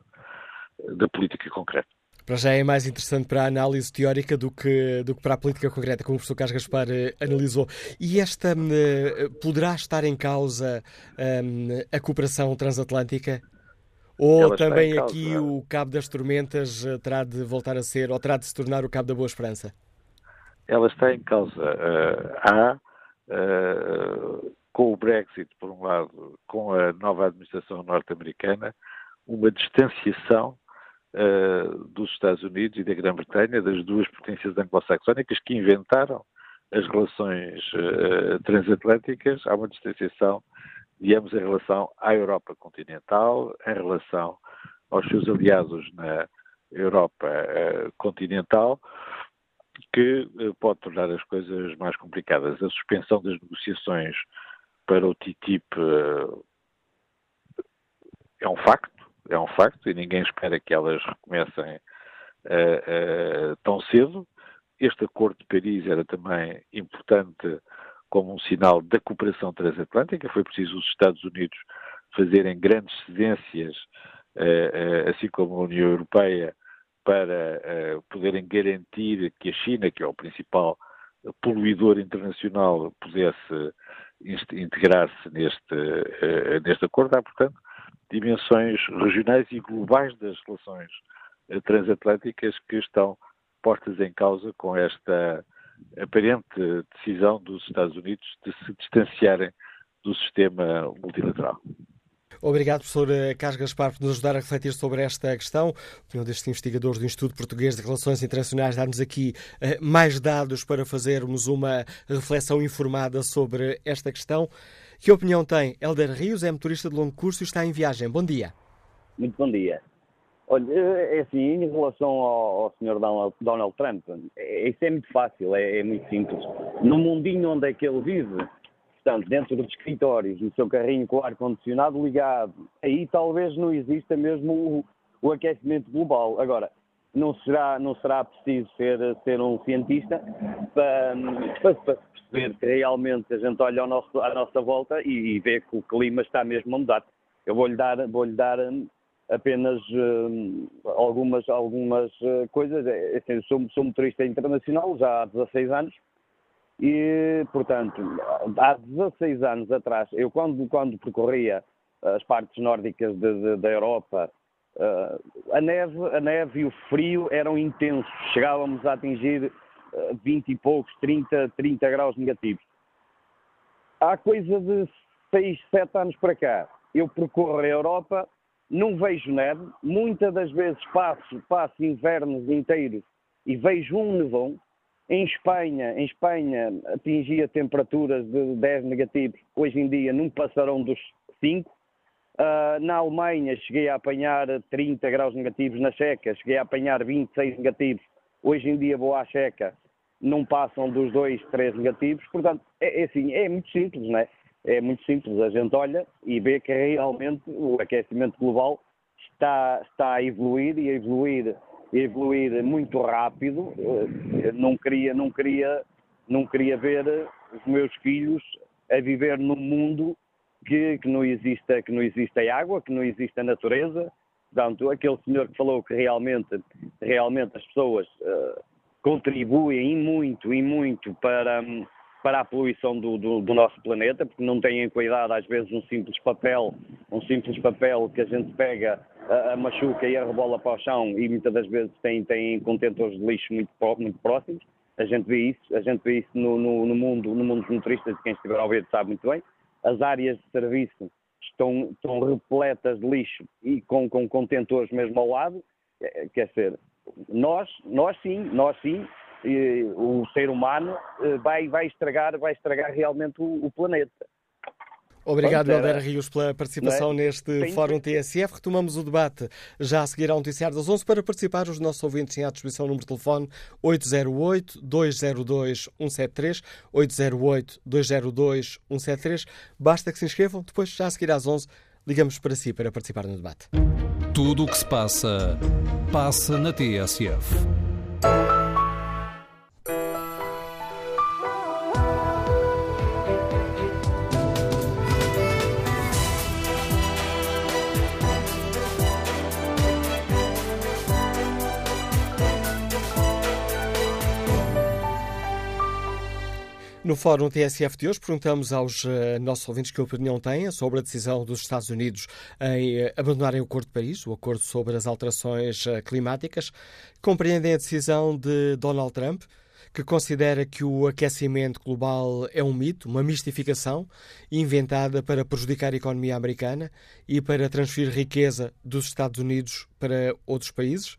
da política concreta. Para já é mais interessante para a análise teórica do que, do que para a política concreta, como o professor Carlos Gaspar eh, analisou. E esta eh, poderá estar em causa um, a cooperação transatlântica? Ou Ela também aqui o Cabo das Tormentas eh, terá de voltar a ser, ou terá de se tornar o Cabo da Boa Esperança? Ela está em causa. Uh, há, uh, com o Brexit, por um lado, com a nova administração norte-americana, uma distanciação uh, dos Estados Unidos e da Grã-Bretanha, das duas potências anglo-saxónicas que inventaram as relações uh, transatlânticas, há uma distanciação, digamos, em relação à Europa continental, em relação aos seus aliados na Europa uh, continental, que pode tornar as coisas mais complicadas. A suspensão das negociações para o TTIP é um facto, é um facto, e ninguém espera que elas recomecem uh, uh, tão cedo. Este Acordo de Paris era também importante como um sinal da cooperação transatlântica. Foi preciso os Estados Unidos fazerem grandes cedências, assim como a União Europeia, para poderem garantir que a China, que é o principal poluidor internacional, pudesse integrar-se neste, neste acordo. Há, portanto, dimensões regionais e globais das relações eh, transatlânticas que estão postas em causa com esta aparente decisão dos Estados Unidos de se distanciarem do sistema multilateral. Obrigado, professor eh, Carlos Gaspar, por nos ajudar a refletir sobre esta questão. Um destes investigadores do Instituto Português de Relações Internacionais dar-nos aqui uh, mais dados para fazermos uma reflexão informada sobre esta questão. Que opinião tem Helder Rios, é motorista de longo curso e está em viagem. Bom dia. Muito bom dia. Olha, é assim, em relação ao, ao. Donald, Donald, Trump, é, isso é muito fácil, é, é, muito simples. No mundinho onde é que ele vive, portanto, dentro dos escritórios, no seu carrinho com ar-condicionado ligado, aí talvez não exista mesmo o, o aquecimento global. Agora, não será, não será preciso ser, ser um cientista para, para, para perceber que realmente a gente olha nosso, à nossa volta e, e vê que o clima está mesmo a mudar. Eu vou-lhe dar, vou-lhe dar hum, apenas uh, algumas, algumas uh, coisas. É, assim, sou, sou motorista internacional já há 16 anos e, portanto, há 16 anos atrás, eu quando, quando percorria as partes nórdicas de, de, da Europa, uh, a, neve, a neve e o frio eram intensos. Chegávamos a atingir 20 e poucos, 30, 30 graus negativos. Há coisa de 6, 7 anos para cá, eu percorro a Europa, não vejo neve, muitas das vezes passo, passo invernos inteiros e vejo um nevão. Em Espanha, em Espanha atingia temperaturas de 10 negativos, hoje em dia não passarão dos 5. Uh, ah, na Alemanha cheguei a apanhar 30 graus negativos, na Checa cheguei a apanhar 26 negativos, hoje em dia vou à Checa, não passam dos dois, três negativos, portanto, é, é assim, é muito simples, não é? É muito simples, a gente olha e vê que realmente o aquecimento global está, está a evoluir e a evoluir, evoluir muito rápido. Eu não queria, não queria, não queria ver os meus filhos a viver num mundo que, que não exista, que não exista água, que não exista natureza, Portanto, aquele senhor que falou que realmente, realmente as pessoas uh, contribuem muito e muito para, para a poluição do, do, do, nosso planeta, porque não têm cuidado às vezes um simples papel, um simples papel que a gente pega, a, a machuca e a rebola para o chão e muitas das vezes tem, tem contentores de lixo muito, muito próximos. A gente vê isso, a gente vê isso no, no, no mundo, no mundo dos motoristas, quem estiver a ver sabe muito bem. As áreas de serviço estão, estão repletas de lixo e com, com contentores mesmo ao lado, é, quer dizer, nós, nós sim, nós sim, o ser humano eh, vai, vai, estragar, vai estragar realmente o, o planeta. Obrigado, Helder Rios, pela participação é? neste Sim. Fórum TSF. Retomamos o debate já a seguir ao Noticiário das 11. Para participar, os nossos ouvintes têm à disposição o número de telefone 808-202-173, 808-202-173. Basta que se inscrevam. Depois, já a seguir às 11, ligamos para si para participar no debate. Tudo o que se passa, passa na TSF. No Fórum TSF de hoje, perguntamos aos uh, nossos ouvintes que opinião têm sobre a decisão dos Estados Unidos em uh, abandonarem o Acordo de Paris, o acordo sobre as alterações uh, climáticas. Compreendem a decisão de Donald Trump, que considera que o aquecimento global é um mito, uma mistificação inventada para prejudicar a economia americana e para transferir riqueza dos Estados Unidos para outros países?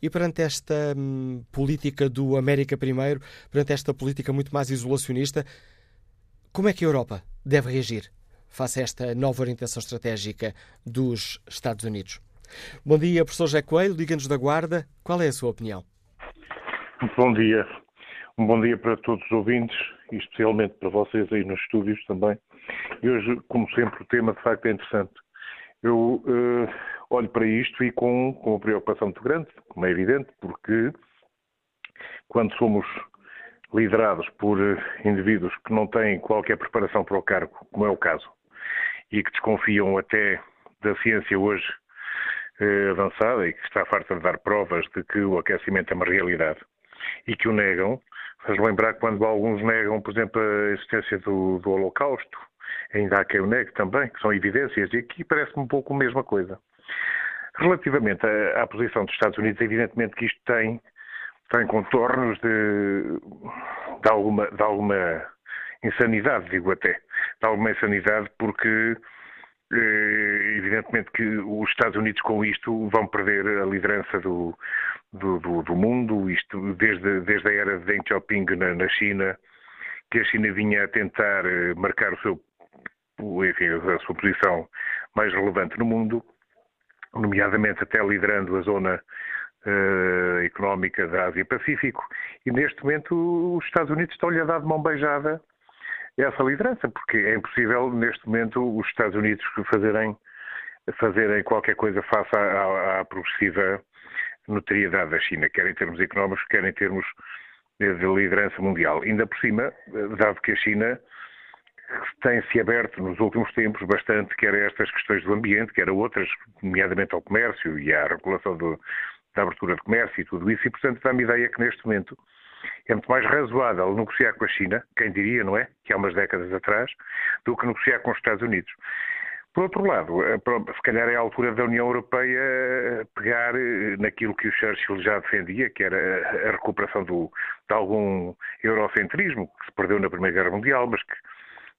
E perante esta hum, política do América Primeiro, perante esta política muito mais isolacionista, como é que a Europa deve reagir face a esta nova orientação estratégica dos Estados Unidos? Bom dia, professor José Coelho, Liga-nos da Guarda. Qual é a sua opinião? Bom dia. Um bom dia para todos os ouvintes e especialmente para vocês aí nos estúdios também. E hoje, como sempre, o tema de facto é interessante. Eu uh, olho para isto e com, com uma preocupação muito grande, como é evidente, porque quando somos liderados por indivíduos que não têm qualquer preparação para o cargo, como é o caso, e que desconfiam até da ciência hoje eh, avançada e que está farta de dar provas de que o aquecimento é uma realidade e que o negam, faz lembrar quando alguns negam, por exemplo, a existência do, do Holocausto, ainda há quem o negue também, que são evidências, e aqui parece-me um pouco a mesma coisa. Relativamente à, à, posição dos Estados Unidos, evidentemente que isto tem, tem contornos de, de, alguma, de alguma insanidade, digo até. De alguma insanidade, porque eh, evidentemente que os Estados Unidos com isto vão perder a liderança do, do, do, do mundo, isto desde, desde a era de Deng Xiaoping na, na China, que a China vinha a tentar eh, marcar o seu, enfim, a sua posição mais relevante no mundo, nomeadamente até liderando a zona uh, económica da Ásia-Pacífico, e neste momento os Estados Unidos estão-lhe a dar de mão beijada essa liderança, porque é impossível neste momento os Estados Unidos fazerem, fazerem qualquer coisa face à, à, progressiva notoriedade da China, quer em termos económicos, quer em termos de liderança mundial. Ainda por cima, dado que a China tem-se aberto nos últimos tempos bastante, quer a estas questões do ambiente, quer a outras, nomeadamente ao comércio e à regulação do, da abertura de comércio e tudo isso, e portanto dá-me ideia que neste momento é muito mais razoável negociar com a China, quem diria, não é? Que há umas décadas atrás, do que negociar com os Estados Unidos. Por outro lado, eh, se calhar é a altura da União Europeia eh, pegar eh, naquilo que o Churchill já defendia, que era a recuperação do, de algum eurocentrismo, que se perdeu na Primeira Guerra Mundial, mas que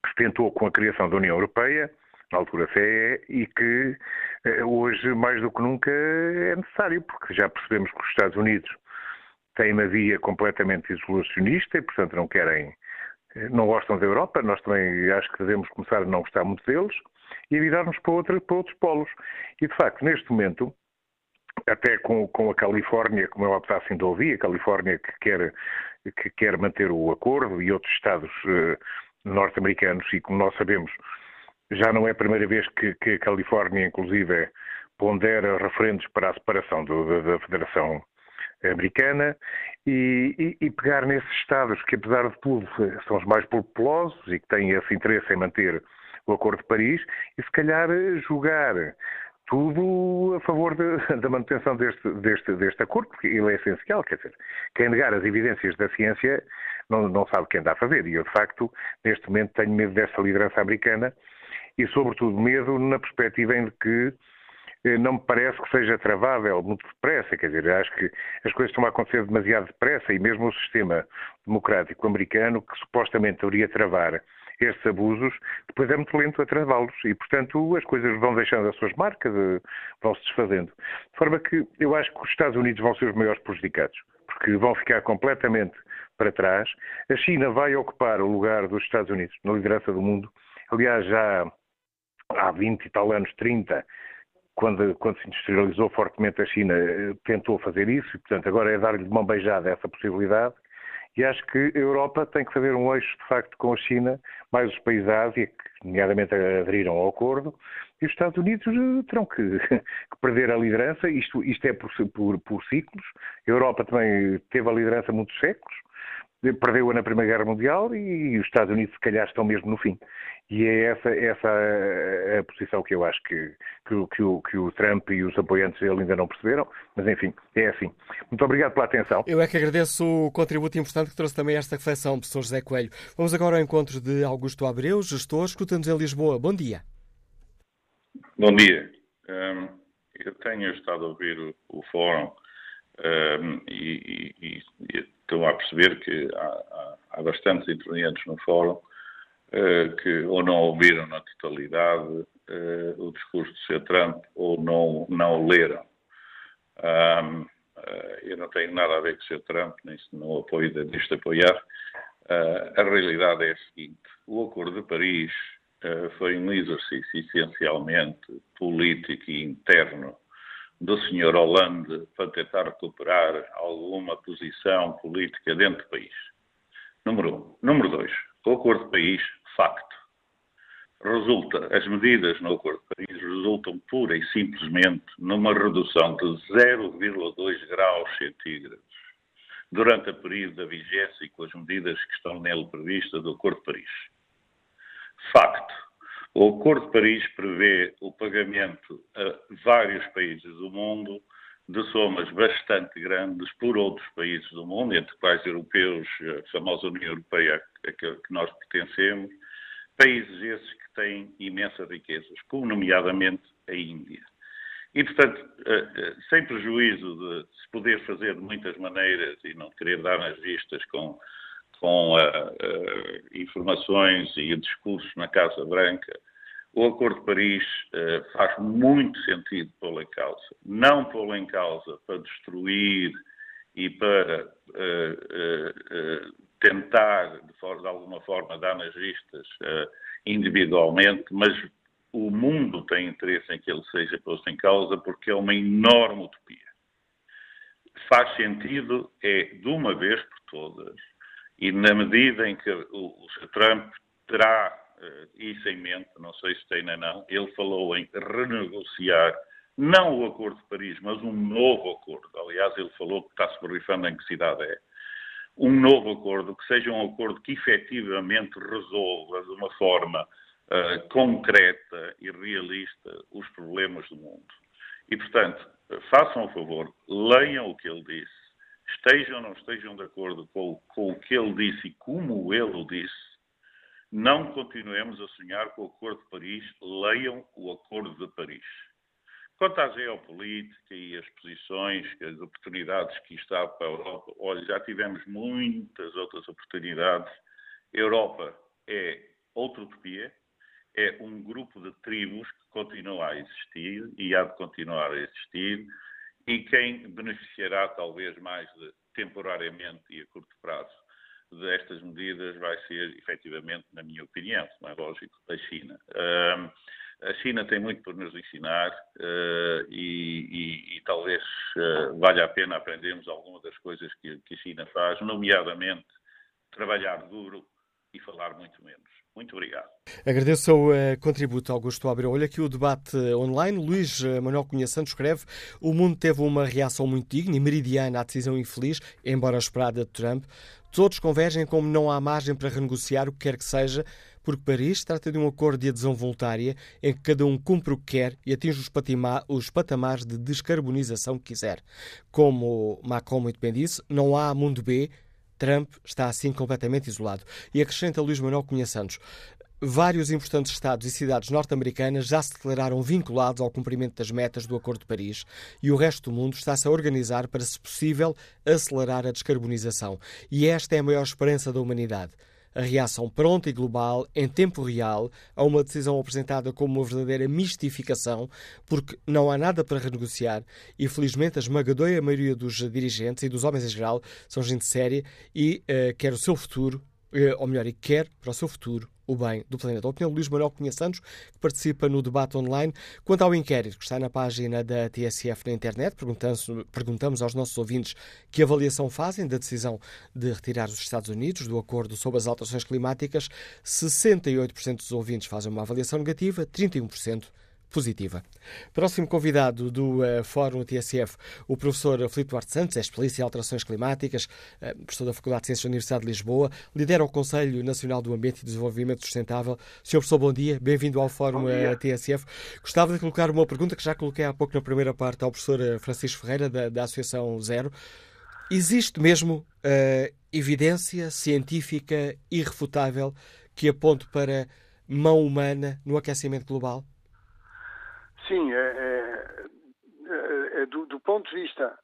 que se tentou com a criação da União Europeia, na altura CE, e que eh, hoje, mais do que nunca, é necessário, porque já percebemos que os Estados Unidos têm uma via completamente isolacionista e, portanto, não querem, eh, não gostam da Europa. Nós também acho que devemos começar a não gostar muito deles e virar-nos para, outra, para outros polos. E, de facto, neste momento, até com, com a Califórnia, como eu há bocado ouvi, a Califórnia que quer, que quer manter o acordo e outros Estados. Norte-americanos e, como nós sabemos, já não é a primeira vez que, que a Califórnia, inclusive, pondera referentes para a separação do, da, da, Federação Americana e, e, e, pegar nesses Estados que, apesar de tudo, são os mais populosos e que têm esse interesse em manter o Acordo de Paris e, se calhar, jogar tudo a favor de, da manutenção deste, deste, deste acordo, porque ele é essencial. Quer dizer, quem negar as evidências da ciência não, não sabe o que anda a fazer. E eu, de facto, neste momento tenho medo dessa liderança americana e, sobretudo, medo na perspectiva em que eh, não me parece que seja travável muito depressa. Quer dizer, acho que as coisas estão a acontecer demasiado depressa e mesmo o sistema democrático americano, que supostamente deveria travar estes abusos, depois é muito lento a travá-los e, portanto, as coisas vão deixando as suas marcas, eh, vão se desfazendo. De forma que eu acho que os Estados Unidos vão ser os maiores prejudicados, porque vão ficar completamente para trás. A China vai ocupar o lugar dos Estados Unidos na liderança do mundo. Aliás, já há 20 e tal anos, 30, quando, quando, se industrializou fortemente a China, eh, tentou fazer isso e, portanto, agora é dar-lhe mão beijada essa possibilidade. E acho que a Europa tem que fazer um eixo, de facto, com a China, mais os países da Ásia, que nomeadamente aderiram ao acordo, e os Estados Unidos eh, terão que, que perder a liderança. Isto, isto é por, por, por, ciclos. A Europa também teve a liderança muitos séculos, perdeu-a na Primeira Guerra Mundial e os Estados Unidos, se calhar, estão mesmo no fim. E é essa, essa a posição que eu acho que, que, que, o, que o Trump e os apoiantes dele ainda não perceberam, mas enfim, é assim. Muito obrigado pela atenção. Eu é que agradeço o contributo importante que trouxe também esta reflexão, professor José Coelho. Vamos agora ao encontro de Augusto Abreu, gestor, escutando em Lisboa. Bom dia. Bom dia. Um, eu tenho estado a ouvir o, o fórum um, e, e, e, estou a perceber que há, há, há bastantes intervenientes no fórum uh, que ou não ouviram na totalidade uh, o discurso de Sr. Trump ou não, não leram. Um, uh, eu não tenho nada a ver com o Sr. Trump, nem se não apoio, de apoiar. a realidade é a seguinte: o Acordo de Paris eh, foi um exercício essencialmente político e interno do Sr. Hollande para tentar recuperar alguma posição política dentro do país. Número um. Número dois. O Acordo de País, facto. Resulta, as medidas no Acordo de Paris resultam pura e simplesmente numa redução de 0,2 graus centígrados durante o período da vigência e com as medidas que estão nele previstas do Acordo de Paris. Facto. O Acordo de Paris prevê o pagamento a vários países do mundo de somas bastante grandes por outros países do mundo, entre quais europeus, a famosa União Europeia a que nós pertencemos, países esses que têm imensas riquezas, como nomeadamente a Índia. E, portanto, eh, eh, sem prejuízo de se poder fazer de muitas maneiras e não querer dar nas vistas com com uh, uh, informações e discursos na Casa Branca, o Acordo de Paris uh, faz muito sentido pô-lo em causa. Não pô-lo em causa para destruir e para tentar, de, forma, de, alguma forma, dar nas vistas individualmente, mas o mundo tem interesse em que ele seja posto em causa porque é uma enorme utopia. Faz sentido, é, de uma vez por todas, e na medida em que o, o Trump terá uh, isso em mente, não sei se tem ou não, ele falou em renegociar não o Acordo de Paris, mas um novo acordo. Aliás, ele falou que está-se borrifando em que cidade é. Um novo acordo, que seja um acordo que efetivamente resolva de uma forma uh, concreta e realista os problemas do mundo. E, portanto, façam o favor, leiam o que ele disse, estejam ou não estejam de acordo com, com, o que ele disse e como ele o disse, não continuemos a sonhar com o Acordo de Paris, leiam o Acordo de Paris. Quanto à geopolítica e as posições, as oportunidades que está para a Europa, olha, já tivemos muitas outras oportunidades. A Europa é outra utopia, é um grupo de tribos que continua a existir e há de continuar a existir e quem beneficiará talvez mais de, temporariamente e a curto prazo destas medidas vai ser, efetivamente, na minha opinião, não é lógico, a China. Uh, a China tem muito por nos ensinar uh, e, e, e, talvez uh, valha a pena aprendermos algumas das coisas que, que a China faz, nomeadamente trabalhar duro e falar muito menos. Muito obrigado. Agradeço o uh, contributo, Augusto Abreu. Olha aqui o debate online. Luís uh, Manuel Cunha Santos escreve: O mundo teve uma reação muito digna e meridiana à decisão infeliz, embora esperada de Trump. Todos convergem como não há margem para renegociar o que quer que seja, porque Paris trata de um acordo de adesão voluntária em que cada um cumpre o que quer e atinge os, os patamares de descarbonização que quiser. Como Macron muito bem disse, não há mundo B Trump está assim completamente isolado. E acrescenta Luís Manuel Cunha Santos. Vários importantes estados e cidades norte-americanas já se declararam vinculados ao cumprimento das metas do Acordo de Paris e o resto do mundo está-se a organizar para, se possível, acelerar a descarbonização. E esta é a maior esperança da humanidade a reação pronta e global, em tempo real, a uma decisão apresentada como uma verdadeira mistificação, porque não há nada para renegociar e, felizmente, a esmagadora maioria dos dirigentes e dos homens em geral são gente séria e uh, quer o seu futuro, uh, ou melhor, e quer para o seu futuro o bem do planeta. A opinião de Luís Manuel Cunha Santos, que participa no debate online. Quanto ao inquérito que está na página da TSF na internet, perguntamos, aos nossos ouvintes que avaliação fazem da decisão de retirar os Estados Unidos do acordo sobre as alterações climáticas. 68% dos ouvintes fazem uma avaliação negativa, 31% positiva. Próximo convidado do uh, Fórum TSF, o professor Filipe Duarte Santos, é especialista em alterações climáticas, uh, professor da Faculdade de Ciências da Universidade de Lisboa, lidera o Conselho Nacional do Ambiente e Desenvolvimento Sustentável. Senhor professor, bom dia, bem-vindo ao Fórum uh, TSF. Gostava de colocar uma pergunta que já coloquei há pouco na primeira parte ao professor Francisco Ferreira, da, da Associação Zero. Existe mesmo evidência científica irrefutável que aponte para mão humana no aquecimento global? Sim, é, é, é, é do, do, ponto de vista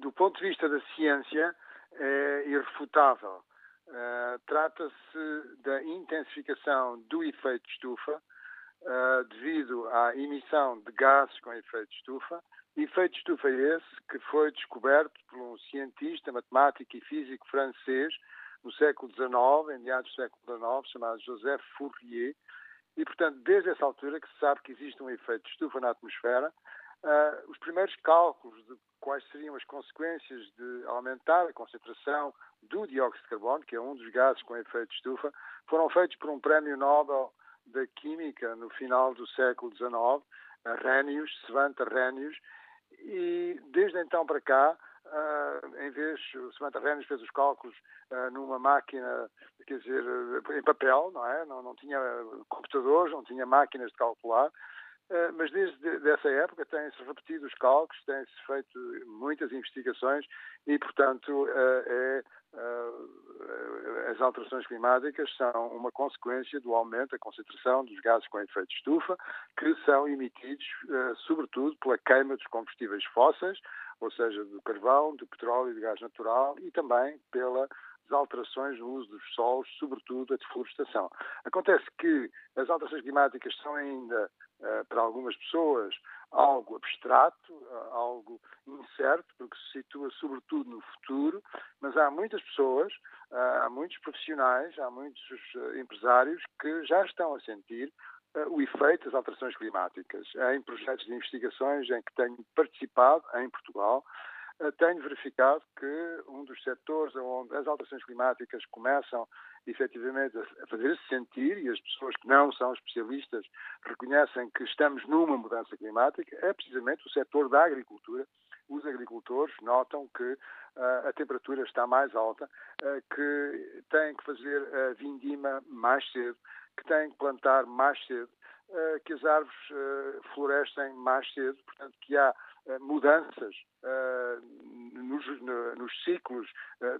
do ponto de vista da ciência é irrefutável. Uh, Trata-se da intensificação do efeito estufa uh, devido à emissão de gases com efeito estufa. Efeito estufa esse que foi descoberto por um cientista, matemático e físico francês no século XIX, em meados do século XIX, chamado Joseph Fourier, e, portanto, desde essa altura que se sabe que existe um efeito de estufa na atmosfera, uh, os primeiros cálculos de quais seriam as consequências de aumentar a concentração do dióxido de carbono, que é um dos gases com efeito de estufa, foram feitos por um prémio Nobel da Química no final do século XIX, Arrhenius, Svante Arrhenius, e desde então para cá Uh, em vez, o Samantha Rennes fez os cálculos uh, numa máquina, quer dizer, uh, em papel, não é? Não, não tinha computadores, não tinha máquinas de calcular, mas desde dessa época têm-se repetido os cálculos, têm-se feito muitas investigações e, portanto, é, as alterações climáticas são uma consequência do aumento da concentração dos gases com efeito de estufa, que são emitidos, sobretudo, pela queima dos combustíveis fósseis, ou seja, do carvão, do petróleo e do gás natural, e também pelas alterações no uso dos solos, sobretudo a deflorestação. Acontece que as alterações climáticas são ainda, eh, para algumas pessoas, algo abstrato, eh, algo incerto, porque se situa sobretudo no futuro, mas há muitas pessoas, eh, há muitos profissionais, há muitos empresários que já estão a sentir o efeito das alterações climáticas. Em projetos de investigações em que tenho participado em Portugal, eh, tenho verificado que um dos setores onde as alterações climáticas começam efetivamente a fazer-se sentir e as pessoas que não são especialistas reconhecem que estamos numa mudança climática é precisamente o setor da agricultura. Os agricultores notam que uh, a temperatura está mais alta, uh, que têm que fazer a vindima mais cedo, que têm que plantar mais cedo, eh, que as árvores florescem mais cedo, portanto, que há mudanças nos, nos ciclos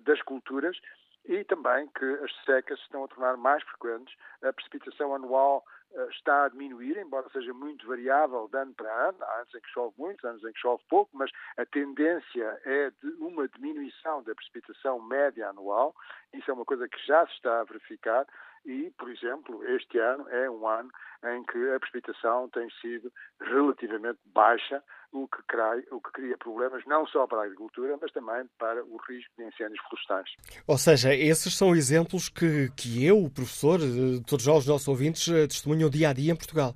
das culturas e também que as secas se estão a tornar mais frequentes, a precipitação anual está a diminuir, embora seja muito variável de ano para ano. Há anos em que chove muito, anos em que chove pouco, mas a tendência é de uma diminuição da precipitação média anual. Isso é uma coisa que já se está a verificar e, por exemplo, este ano é um ano em que a precipitação tem sido relativamente baixa, o que, cria, o que cria problemas não só para a agricultura, mas também para o risco de incêndios florestais. Ou seja, esses são exemplos que, que eu, o professor, eh, todos os nossos ouvintes, eh, testemunham dia a dia em Portugal.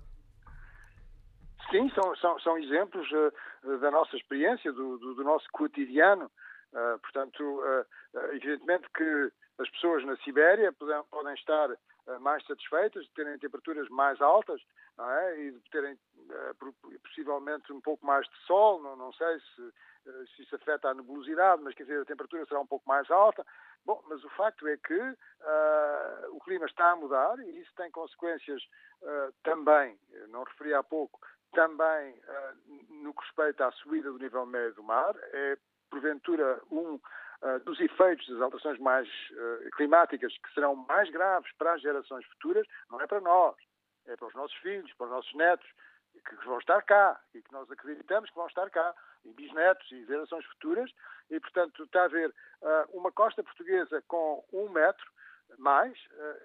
Sim, são, são, são exemplos uh, da nossa experiência, do, do, do nosso cotidiano. Uh, portanto, uh, evidentemente que as pessoas na Sibéria podem, podem estar uh, mais satisfeitas de terem temperaturas mais altas é? e de terem uh, possivelmente um pouco mais de sol, não, não sei se, uh, se, isso afeta a nebulosidade, mas quer dizer, a temperatura será um pouco mais alta. Bom, mas o facto é que o clima está a mudar e isso tem consequências também, não referi há pouco, também no que respeita à subida do nível médio do mar. É, porventura, um uh, dos efeitos das alterações mais uh, climáticas que serão mais graves para as gerações futuras, não é para nós, é para os nossos filhos, para os nossos netos, que vão estar cá e que nós acreditamos que vão estar cá, e bisnetos e gerações futuras, e portanto está a haver uh, uma costa portuguesa com um metro mais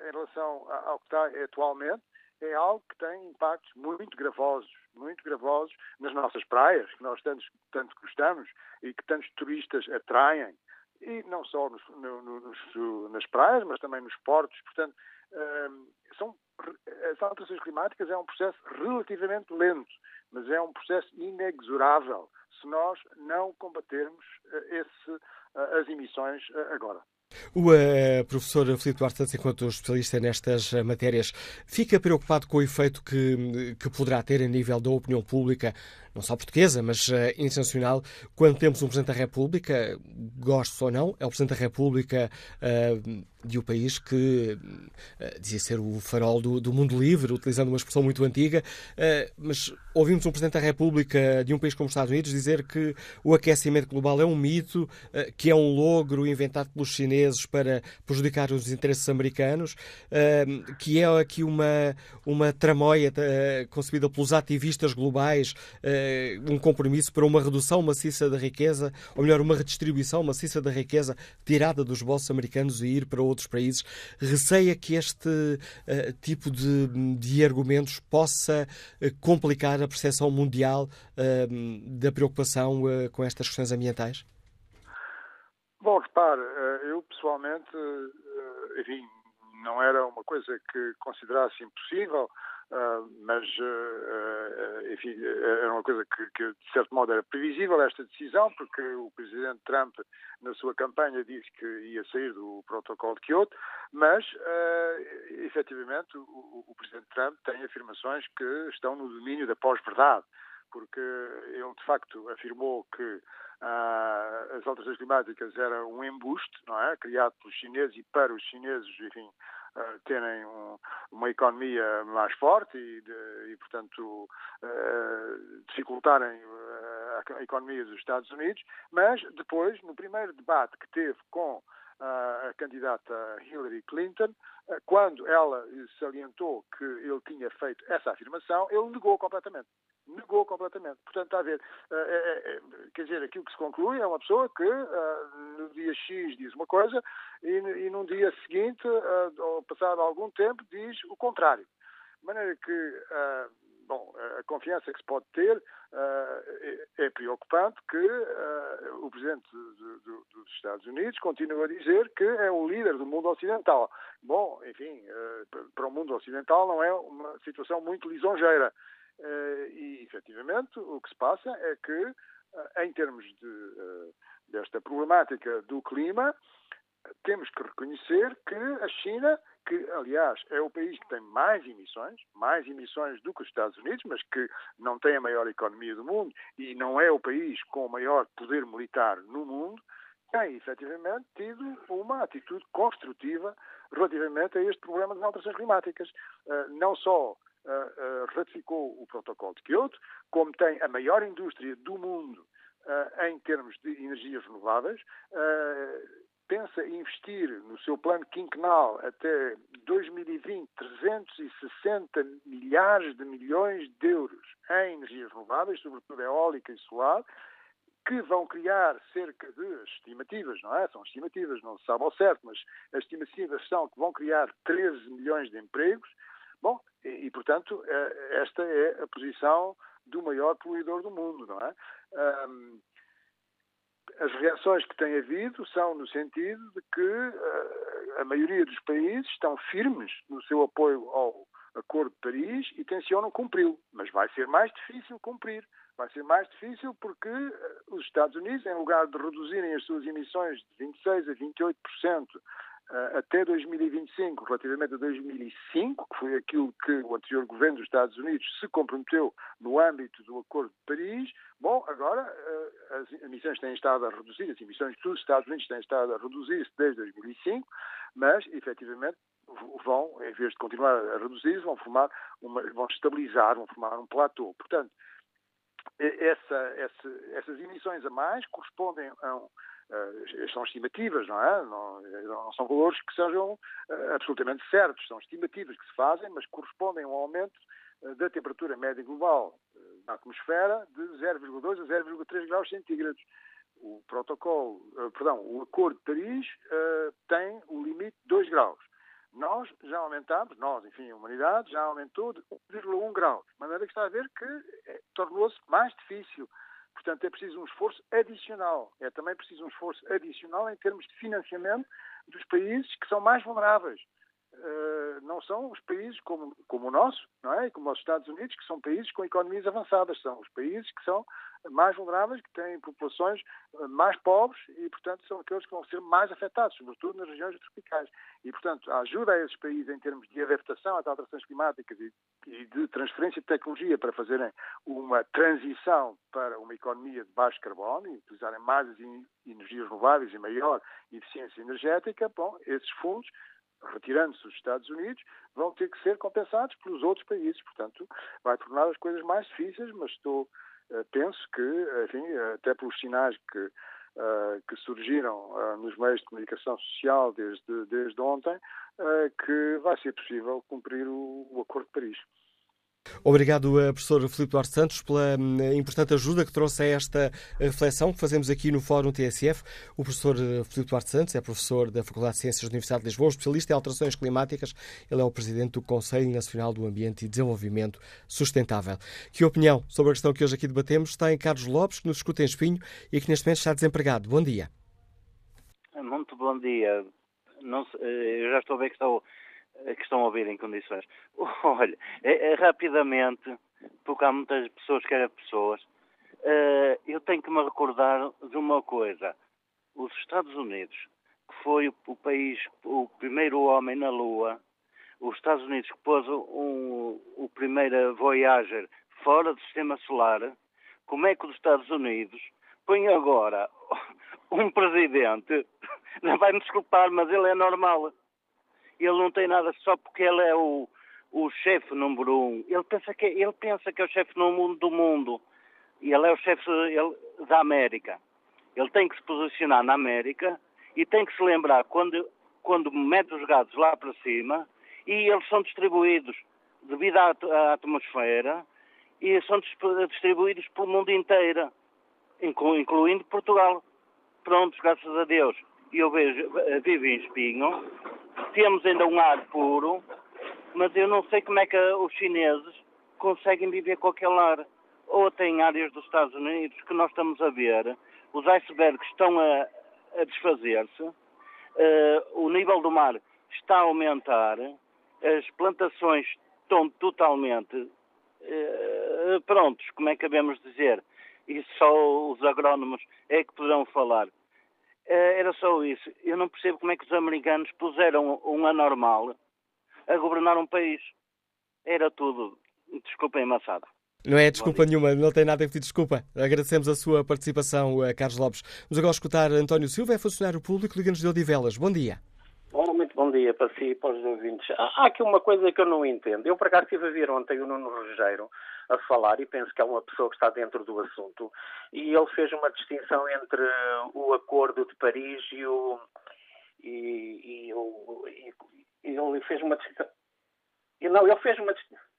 em relação ao que está atualmente, é algo que tem impactos muito gravosos, muito gravosos nas nossas praias, que nós tanto, tanto gostamos e que tantos turistas atraem e não só nos, no, nos, nas praias, mas também nos portos. Portanto, um, são, as alterações climáticas é um processo relativamente lento, mas é um processo inexorável. se nós não combatermos esse, as emissões agora. O uh, professor Filipe Duarte enquanto especialista nestas matérias, fica preocupado com o efeito que, que poderá ter a nível da opinião pública não só portuguesa, mas uh, internacional, quando temos um Presidente da República, gosto ou não, é o Presidente da República uh, de um país que uh, dizia ser o farol do, do, mundo livre, utilizando uma expressão muito antiga, mas ouvimos um Presidente da República de um país como os Estados Unidos dizer que o aquecimento global é um mito, que é um logro inventado pelos chineses para prejudicar os interesses americanos, que é aqui uma, uma tramóia concebida pelos ativistas globais um compromisso para uma redução maciça da riqueza, ou melhor, uma redistribuição maciça da riqueza tirada dos bolsos americanos e ir para outros países. Receia que este uh, tipo de, de, argumentos possa uh, complicar a percepção mundial uh, da preocupação com estas questões ambientais? Bom, repare, eu pessoalmente, enfim, não era uma coisa que considerasse impossível Uh, mas, uh, enfim, era uma coisa que, que, de certo modo, era previsível esta decisão, porque o Presidente Trump, na sua campanha, disse que ia sair do protocolo de Kyoto, mas, efetivamente, o, o Presidente Trump tem afirmações que estão no domínio da pós-verdade, porque ele, de facto, afirmou que as alterações climáticas era um embuste, não é? Criado pelos chineses e para os chineses, enfim, terem um, uma economia mais forte e, de, e portanto, uh, dificultarem uh, a economia dos Estados Unidos, mas depois, no primeiro debate que teve com a candidata Hillary Clinton, quando ela salientou que ele tinha feito essa afirmação, ele negou completamente negou completamente. Portanto, está a ver, é, é, quer dizer, aquilo que se conclui é uma pessoa que no dia X diz uma coisa e, e num dia seguinte, ou passado algum tempo, diz o contrário. De maneira que, bom, a confiança que se pode ter é, é, preocupante que o Presidente de, de, dos Estados Unidos continua a dizer que é o líder do mundo ocidental. Bom, enfim, para o mundo ocidental não é uma situação muito lisonjeira. Eh, e, efetivamente, o que se passa é que, eh, em termos de, eh, desta problemática do clima, temos que reconhecer que a China, que aliás é o país que tem mais emissões, mais emissões do que os Estados Unidos, mas que não tem a maior economia do mundo e não é o país com o maior poder militar no mundo, tem efetivamente tido uma atitude construtiva relativamente a este problema das alterações climáticas. Não só ratificou o protocolo de Kyoto, como tem a maior indústria do mundo uh, em termos de energias renováveis, pensa investir no seu plano quinquenal até 2020 360 milhares de milhões de euros em energias renováveis, sobretudo eólica e solar, que vão criar cerca de estimativas, não é? São estimativas, não se sabe ao certo, mas as estimativas são que vão criar 13 milhões de empregos, Bom, e, e, portanto, é, esta é a posição do maior poluidor do mundo, não é? Um, as reações que tem havido são no sentido de que uh, a maioria dos países estão firmes no seu apoio ao Acordo de Paris e tencionam cumpri-lo, mas vai ser mais difícil cumprir. Vai ser mais difícil porque uh, os Estados Unidos, em lugar de reduzirem as suas emissões de 26% a 28% uh, até 2025, relativamente a 2005, que foi aquilo que o anterior governo dos Estados Unidos se comprometeu no âmbito do Acordo de Paris. Bom, agora uh, as emissões têm estado a reduzir, as emissões dos Estados Unidos têm estado a reduzir-se desde 2005, mas, efetivamente, vão, em vez de continuar a reduzir, vão formar vão estabilizar, vão formar um platô. Portanto, essa, essa, essas emissões a mais correspondem a um, são estimativas, não é? Não, não, são valores que sejam uh, absolutamente certos, são estimativas que se fazem, mas correspondem a um aumento uh, da temperatura média global na atmosfera de 0,2 a 0,3 graus centígrados. O protocolo, perdão, o Acordo de Paris tem o limite de 2 graus. Nós já aumentamos, nós, enfim, a humanidade já aumentou de 1,1 graus, de maneira que está a ver que tornou-se mais difícil Portanto, é preciso um esforço adicional. É também preciso um esforço adicional em termos de financiamento dos países que são mais vulneráveis. uh, não são os países como, como o nosso, não é? Como os Estados Unidos, que são países com economias avançadas, são os países que são mais vulneráveis, que têm populações eh, mais pobres e, portanto, são aqueles que vão ser mais afetados, sobretudo nas regiões tropicais. E, portanto, a ajuda a esses países em termos de adaptação às alterações climáticas e, de transferência de tecnologia para fazerem uma transição para uma economia de baixo carbono e utilizarem mais as energias renováveis e maior eficiência energética, bom, esses fundos retirando-se os Estados Unidos, vão ter que ser compensados pelos outros países. Portanto, vai tornar as coisas mais difíceis, mas estou penso que, enfim, até pelos sinais que, uh, que surgiram uh, nos meios de comunicação social desde, desde ontem, que vai ser possível cumprir o, o Acordo de Paris. Obrigado, eh, professor Filipe Duarte Santos, pela hum, importante ajuda que trouxe a esta eh, reflexão que fazemos aqui no Fórum TSF. O professor eh, Filipe Duarte Santos é professor da Faculdade de Ciências da Universidade de Lisboa, especialista em alterações climáticas. Ele é o presidente do Conselho Nacional do Ambiente e Desenvolvimento Sustentável. Que opinião sobre a questão que hoje aqui debatemos tem Carlos Lopes, que nos escuta em Espinho e que neste momento está desempregado. Bom dia. Muito bom dia. Não, eu já estou a ver que estou que estão a ouvir em condições. Olha, é, é, rapidamente, porque há muitas pessoas que eram pessoas, uh, eu tenho que me recordar de uma coisa. Os Estados Unidos, que foi o, o país, o primeiro homem na Lua, os Estados Unidos que pôs o primeiro Voyager fora do sistema solar, como é que os Estados Unidos põe agora um presidente, não vai me desculpar, mas ele é normal ele não tem nada só porque ele é o, o chefe número um. Ele pensa que, ele pensa que é o chefe número um do mundo. E ele é o chefe da América. Ele tem que se posicionar na América e tem que se lembrar quando, quando mete os gatos lá para cima e eles são distribuídos devido à, à atmosfera e são distribuídos pelo mundo inteiro, incluindo Portugal. Prontos, graças a Deus. E eu vejo, vivo em Espinho, temos ainda um ar puro, mas eu não sei como é que os chineses conseguem viver com aquele ar. Ou tem áreas dos Estados Unidos que nós estamos a ver, os icebergs estão a, a desfazer-se, uh, o nível do mar está a aumentar, as plantações estão totalmente uh, prontos, como é que devemos dizer? E só os agrónomos é que poderão falar. Eh, era só isso. Eu não percebo como é que os americanos puseram um anormal a governar um país. Era tudo. Desculpem, maçada. Não é desculpa nenhuma, não tem nada a pedir desculpa. Agradecemos a sua participação, eh, Carlos Lopes. Vamos agora escutar António Silva, é funcionário público, Liga-nos de Odivelas. Bom dia. Bom, muito bom dia para si e para os ouvintes. Há aqui uma coisa que eu não entendo. Eu, por acaso, estive a ver ontem o Nuno Rogério a falar e penso que é uma pessoa que está dentro do assunto. E ele fez uma distinção entre o Acordo de Paris e o. E, e, e, e ele fez uma distinção. Não, ele fez uma distinção.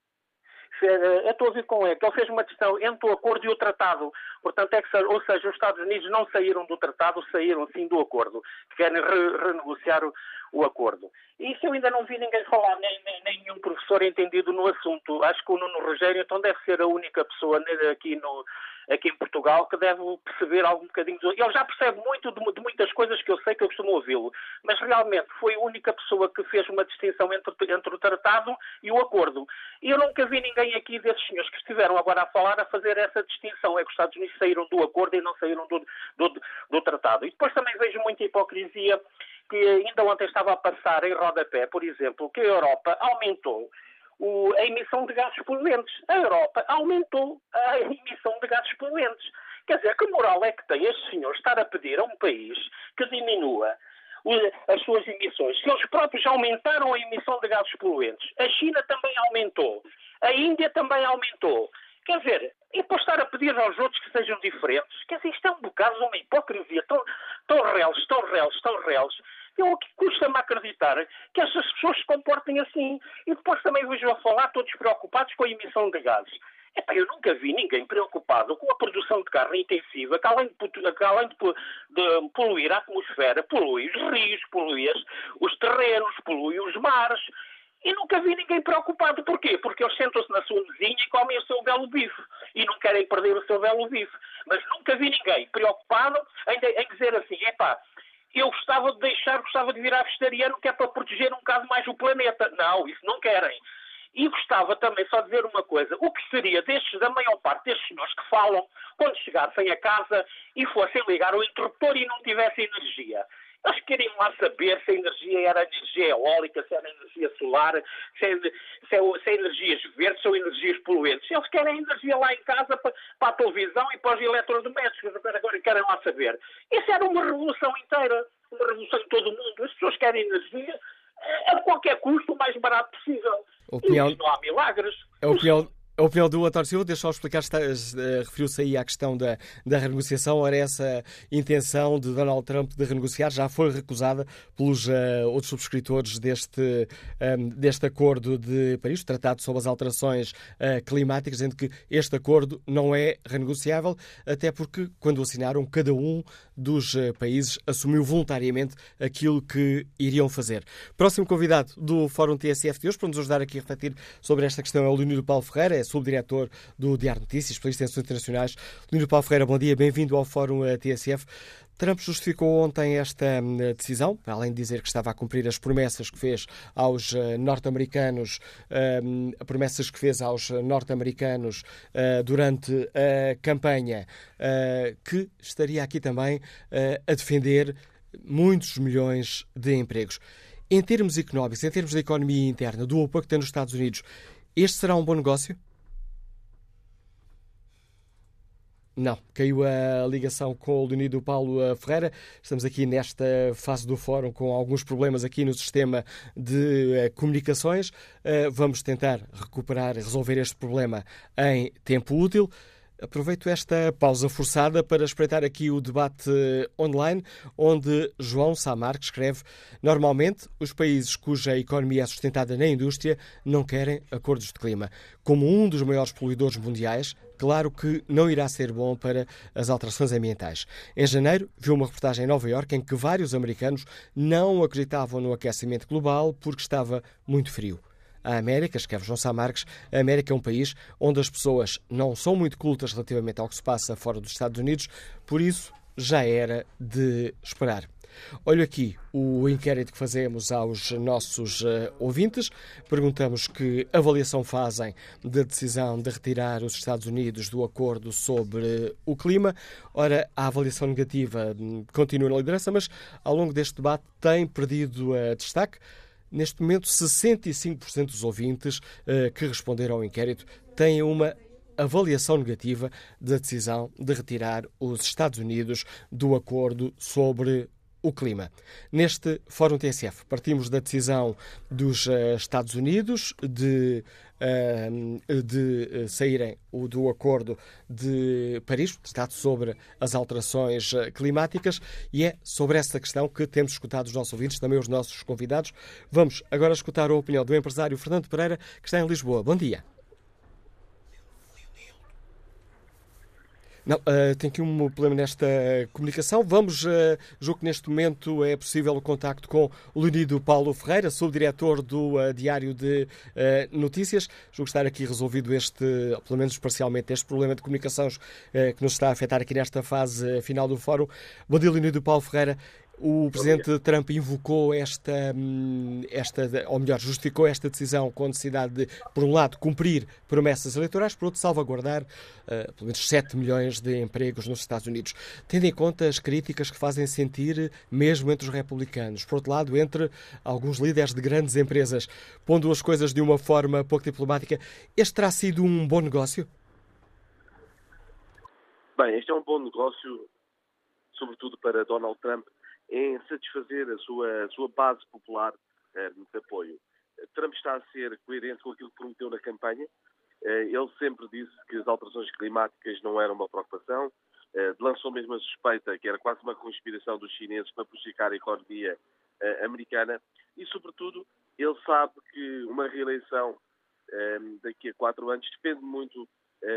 Eu estou a ouvir com que ele fez uma distinção entre o acordo e o tratado. Portanto, é que, ou seja, os Estados Unidos não saíram do tratado, saíram sim do acordo, que querem re renegociar o, o acordo. E isso eu ainda não vi ninguém falar, nem, nem, nem, nenhum professor entendido no assunto. Acho que o Nuno Rogério então deve ser a única pessoa aqui, no, aqui em Portugal que deve perceber algum bocadinho. Do... Ele já percebe muito de, de, muitas coisas que eu sei que eu costumo ouvi-lo, mas realmente foi a única pessoa que fez uma distinção entre, entre o tratado e o acordo. E eu nunca vi ninguém aqui desses senhores que estiveram agora a falar a fazer essa distinção. É que os Estados Unidos saíram do acordo e não saíram do, do, do tratado. E depois também vejo muita hipocrisia que ainda ontem estava a passar em rodapé, por exemplo, que a Europa aumentou o, a emissão de gases poluentes. A Europa aumentou a emissão de gases poluentes. Quer dizer, que moral é que tem este senhor estar a pedir a um país que diminua as suas emissões, se eles próprios aumentaram a emissão de gases poluentes. A China também aumentou. A Índia também aumentou. Quer dizer, e depois estar a pedir aos outros que sejam diferentes. Quer dizer, isto é um bocado uma hipocrisia tão, tão reles, tão reles, tão reles. Eu custa-me acreditar que essas pessoas se comportem assim. E depois também vejo a falar todos preocupados com a emissão de gases. Epá, eu nunca vi ninguém preocupado com a produção de carne intensiva, que além de, que além de, de poluir a atmosfera, polui os rios, polui os terrenos, polui os mares. E nunca vi ninguém preocupado. Porquê? Porque eles sentam-se na sua mesinha e comem o seu belo bife. E não querem perder o seu belo bife. Mas nunca vi ninguém preocupado em, em dizer assim, epá, eu gostava de deixar, gostava de virar vegetariano, que é para proteger um bocado mais o planeta. Não, isso não querem. E gostava também só de dizer uma coisa: o que seria destes, da maior parte destes senhores que falam, quando chegassem a casa e fossem ligar o interruptor e não tivessem energia? Eles querem lá saber se a energia era energia eólica, se era energia solar, se é, se é, se é energias verdes, são energias poluentes. Eles querem energia lá em casa para, para a televisão e para os eletrodomésticos. Agora querem lá saber. Isso era uma revolução inteira, uma revolução em todo o mundo. As pessoas querem energia a qualquer custo, o mais barato possível. Opinião... E não há milagres. A opinião, a opinião do António Silva, deixa eu explicar, uh, referiu-se aí à questão da, da renegociação, ora essa intenção de Donald Trump de renegociar já foi recusada pelos uh, outros subscritores deste, um, ehm, deste acordo de Paris, tratado sobre as alterações uh, climáticas, dizendo que este acordo não é renegociável, até porque quando assinaram, cada um dos países assumiu voluntariamente aquilo que iriam fazer. Próximo convidado do Fórum TSF de hoje, para nos ajudar aqui a refletir sobre esta questão, é o Leonardo Paulo Ferreira, é subdiretor do Diário Notícias, especialista em assuntos internacionais. Lino Paulo Ferreira, bom dia, bem-vindo ao Fórum eh, TSF. Trump justificou ontem esta hum, decisão, além de dizer que estava a cumprir as promessas que fez aos eh, norte-americanos, hum, promessas que fez aos norte-americanos eh, durante a campanha, que estaria aqui também a defender muitos milhões de empregos. Em termos económicos, em termos da economia interna, do apoio que tem nos Estados Unidos, este será um bom negócio? Não, caiu a ligação com o Leonido Paulo eh, Ferreira. Estamos aqui nesta fase do fórum com alguns problemas aqui no sistema de eh, comunicações. Eh, vamos tentar recuperar, resolver este problema em tempo útil. Aproveito esta pausa forçada para espreitar aqui o debate online, onde João Samarque escreve: Normalmente, os países cuja economia é sustentada na indústria não querem acordos de clima. Como um dos maiores poluidores mundiais, claro que não irá ser bom para as alterações ambientais. Em janeiro, viu uma reportagem em Nova Iorque em que vários americanos não acreditavam no aquecimento global porque estava muito frio a América, escreve João Sá Marques, a América é um país onde as pessoas não são muito cultas relativamente ao que se passa fora dos Estados Unidos, por isso já era de esperar. Olho aqui o inquérito que fazemos aos nossos uh, ouvintes. Perguntamos que avaliação fazem da decisão de retirar os Estados Unidos do acordo sobre o clima. Ora, a avaliação negativa hum, continua na liderança, mas ao longo deste debate tem perdido uh, destaque. Neste momento, 65% dos ouvintes que responderam ao inquérito têm uma avaliação negativa da decisão de retirar os Estados Unidos do acordo sobre o clima. Neste Fórum TSF, partimos da decisão dos uh, Estados Unidos de, uh, de uh, saírem do Acordo de Paris, Tratado sobre as alterações climáticas, e é sobre essa questão que temos escutado os nossos ouvintes, também os nossos convidados. Vamos agora escutar a opinião do empresário Fernando Pereira, que está em Lisboa. Bom dia. Não, uh, tem aqui um problema nesta comunicação. Vamos, uh, julgo que neste momento é possível o contacto com o Leonido Paulo Ferreira, subdiretor do uh, Diário de uh, Notícias. Julgo estar aqui resolvido este, pelo menos parcialmente, este problema de comunicações que nos está a afetar aqui nesta fase final do fórum. Bom dia, Leonido Paulo Ferreira. O presidente Trump invocou esta, hum, esta, ou melhor, justificou esta decisão com a necessidade de, por um lado, cumprir promessas eleitorais, por outro, salvaguardar uh, pelo menos 7 milhões de empregos nos Estados Unidos. Tendo em conta as críticas que fazem sentir, mesmo entre os republicanos, por outro lado, entre alguns líderes de grandes empresas, pondo as coisas de uma forma pouco diplomática, este terá sido um bom negócio? Bem, este é um bom negócio, sobretudo para Donald Trump em satisfazer a sua, a sua base popular eh, de apoio. Trump está a ser coerente com aquilo que prometeu na campanha. Eh, ele sempre disse que as alterações climáticas não eram uma preocupação. Eh, lançou mesmo a suspeita que era quase uma conspiração dos chineses para prejudicar a economia americana. E, sobretudo, ele sabe que uma reeleição daqui a quatro anos depende muito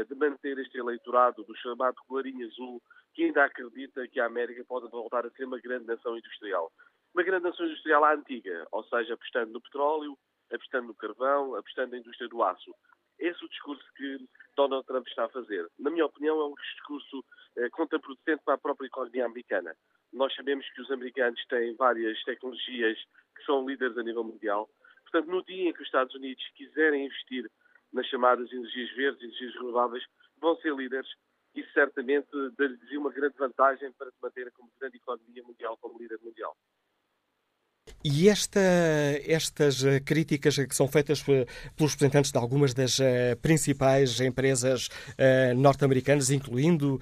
de manter este eleitorado do chamado colarinho azul que ainda acredita que a América pode voltar a ser uma grande nação industrial. Uma grande nação industrial à antiga, ou seja, apostando no petróleo, apostando no carvão, apostando na indústria do aço. Esse é o discurso que Donald Trump está a fazer. Na minha opinião, é um discurso eh, contraproducente para a própria economia americana. Nós sabemos que os americanos têm várias tecnologias que são líderes a nível mundial. Portanto, no dia em que os Estados Unidos quiserem investir nas chamadas energias verdes, energias renováveis, vão ser líderes e certamente dar-lhes uma grande vantagem para se manter como grande economia mundial, como líder mundial. E esta, estas eh, críticas que são feitas pelos representantes de algumas das eh, principais empresas norte-americanas, incluindo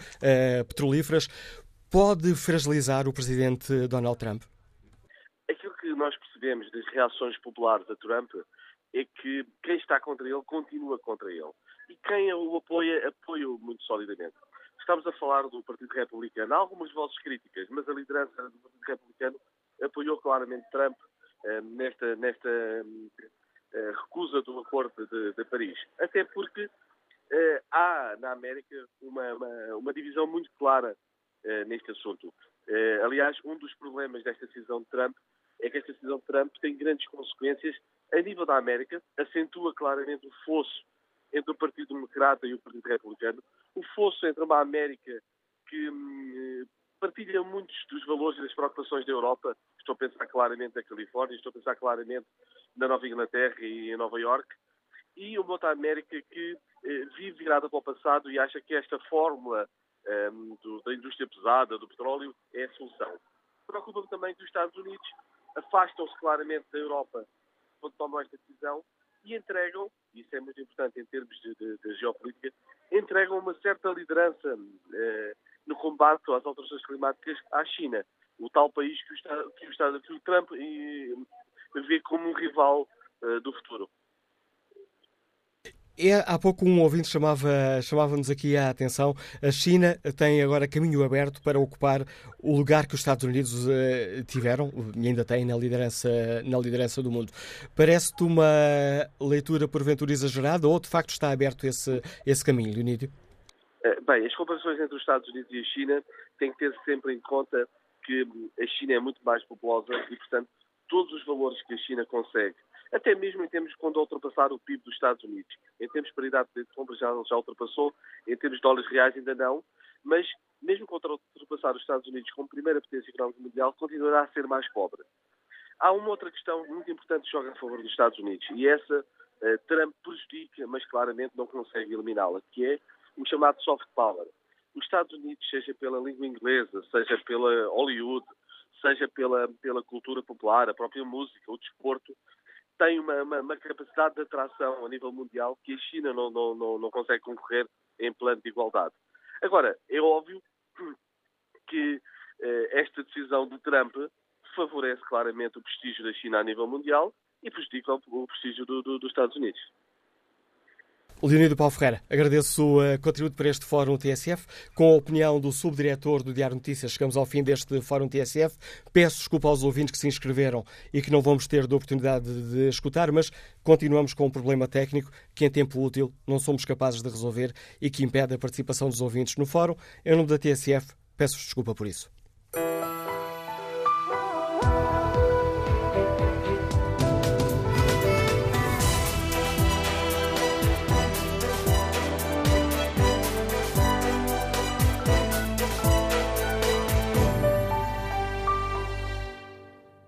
petrolíferas, pode fragilizar o presidente Donald Trump? Aquilo que nós percebemos das reações populares a Trump é que quem está contra ele continua contra ele. E quem o apoia, apoia-o muito solidamente. Estamos a falar do Partido Republicano. Há algumas vozes críticas, mas a liderança do Partido Republicano apoiou claramente Trump eh, nesta, nesta eh, recusa do acordo de, de Paris. Até porque eh, há na América uma, uma, uma divisão muito clara neste assunto. aliás, um dos problemas desta decisão de Trump é que esta decisão de Trump tem grandes consequências a nível da América, acentua claramente o fosso entre o Partido Democrata e o Partido Republicano, o fosso entre uma América que hum, partilha muitos dos valores e das preocupações da Europa. Estou a pensar claramente na Califórnia, estou a pensar claramente na Nova Inglaterra e em Nova York. E uma outra América que eh, vive virada para o passado e acha que esta fórmula eh, do, da indústria pesada, do petróleo, é a solução. Preocupa-me também que os Estados Unidos afastam-se claramente da Europa tomam esta decisão e entregam, isso é muito importante em termos de, de, de geopolítica, entregam uma certa liderança eh, no combate às alterações climáticas à China, o tal país que o, Estado, que o, que o Trump e, vê como um rival uh, do futuro. É, há pouco um ouvinte chamava, chamava-nos aqui a atenção. A China tem agora caminho aberto para ocupar o lugar que os Estados Unidos uh, tiveram e ainda têm na liderança, na liderança do mundo. Parece-te uma leitura porventura exagerada ou de facto está aberto esse, esse caminho, Leonídio? Eh, bem, as comparações entre os Estados Unidos e a China têm que ter sempre em conta que a China é muito mais populosa e, portanto, todos os valores que a China consegue, até mesmo em termos quando ultrapassar o PIB dos Estados Unidos, em termos de paridade de compra já, já ultrapassou, em termos de dólares reais ainda não, mas mesmo quando ultrapassar os Estados Unidos como primeira potência económica mundial, continuará a ser mais pobre. Há uma outra questão muito importante que joga a favor dos Estados Unidos e essa uh, Trump prejudica, mas claramente não consegue eliminá-la, que é o chamado soft power. Os Estados Unidos, seja pela língua inglesa, seja pela Hollywood, seja pela, pela cultura popular, a própria música, o desporto, têm uma, uma, uma capacidade de atração a nível mundial que a China não, não, não, não consegue concorrer em plano de igualdade. Agora, é óbvio que eh, esta decisão de Trump favorece claramente o prestígio da China a nível mundial e prejudica o prestígio do, do, dos Estados Unidos. Leonido Paulo Ferreira, agradeço o uh, contributo para este Fórum TSF. Com a opinião do subdiretor do Diário Notícias, chegamos ao fim deste Fórum TSF. Peço desculpa aos ouvintes que se inscreveram e que não vamos ter de oportunidade de escutar, mas continuamos com um problema técnico que, em tempo útil, não somos capazes de resolver e que impede a participação dos ouvintes no Fórum. Em nome da TSF, peço desculpa por isso.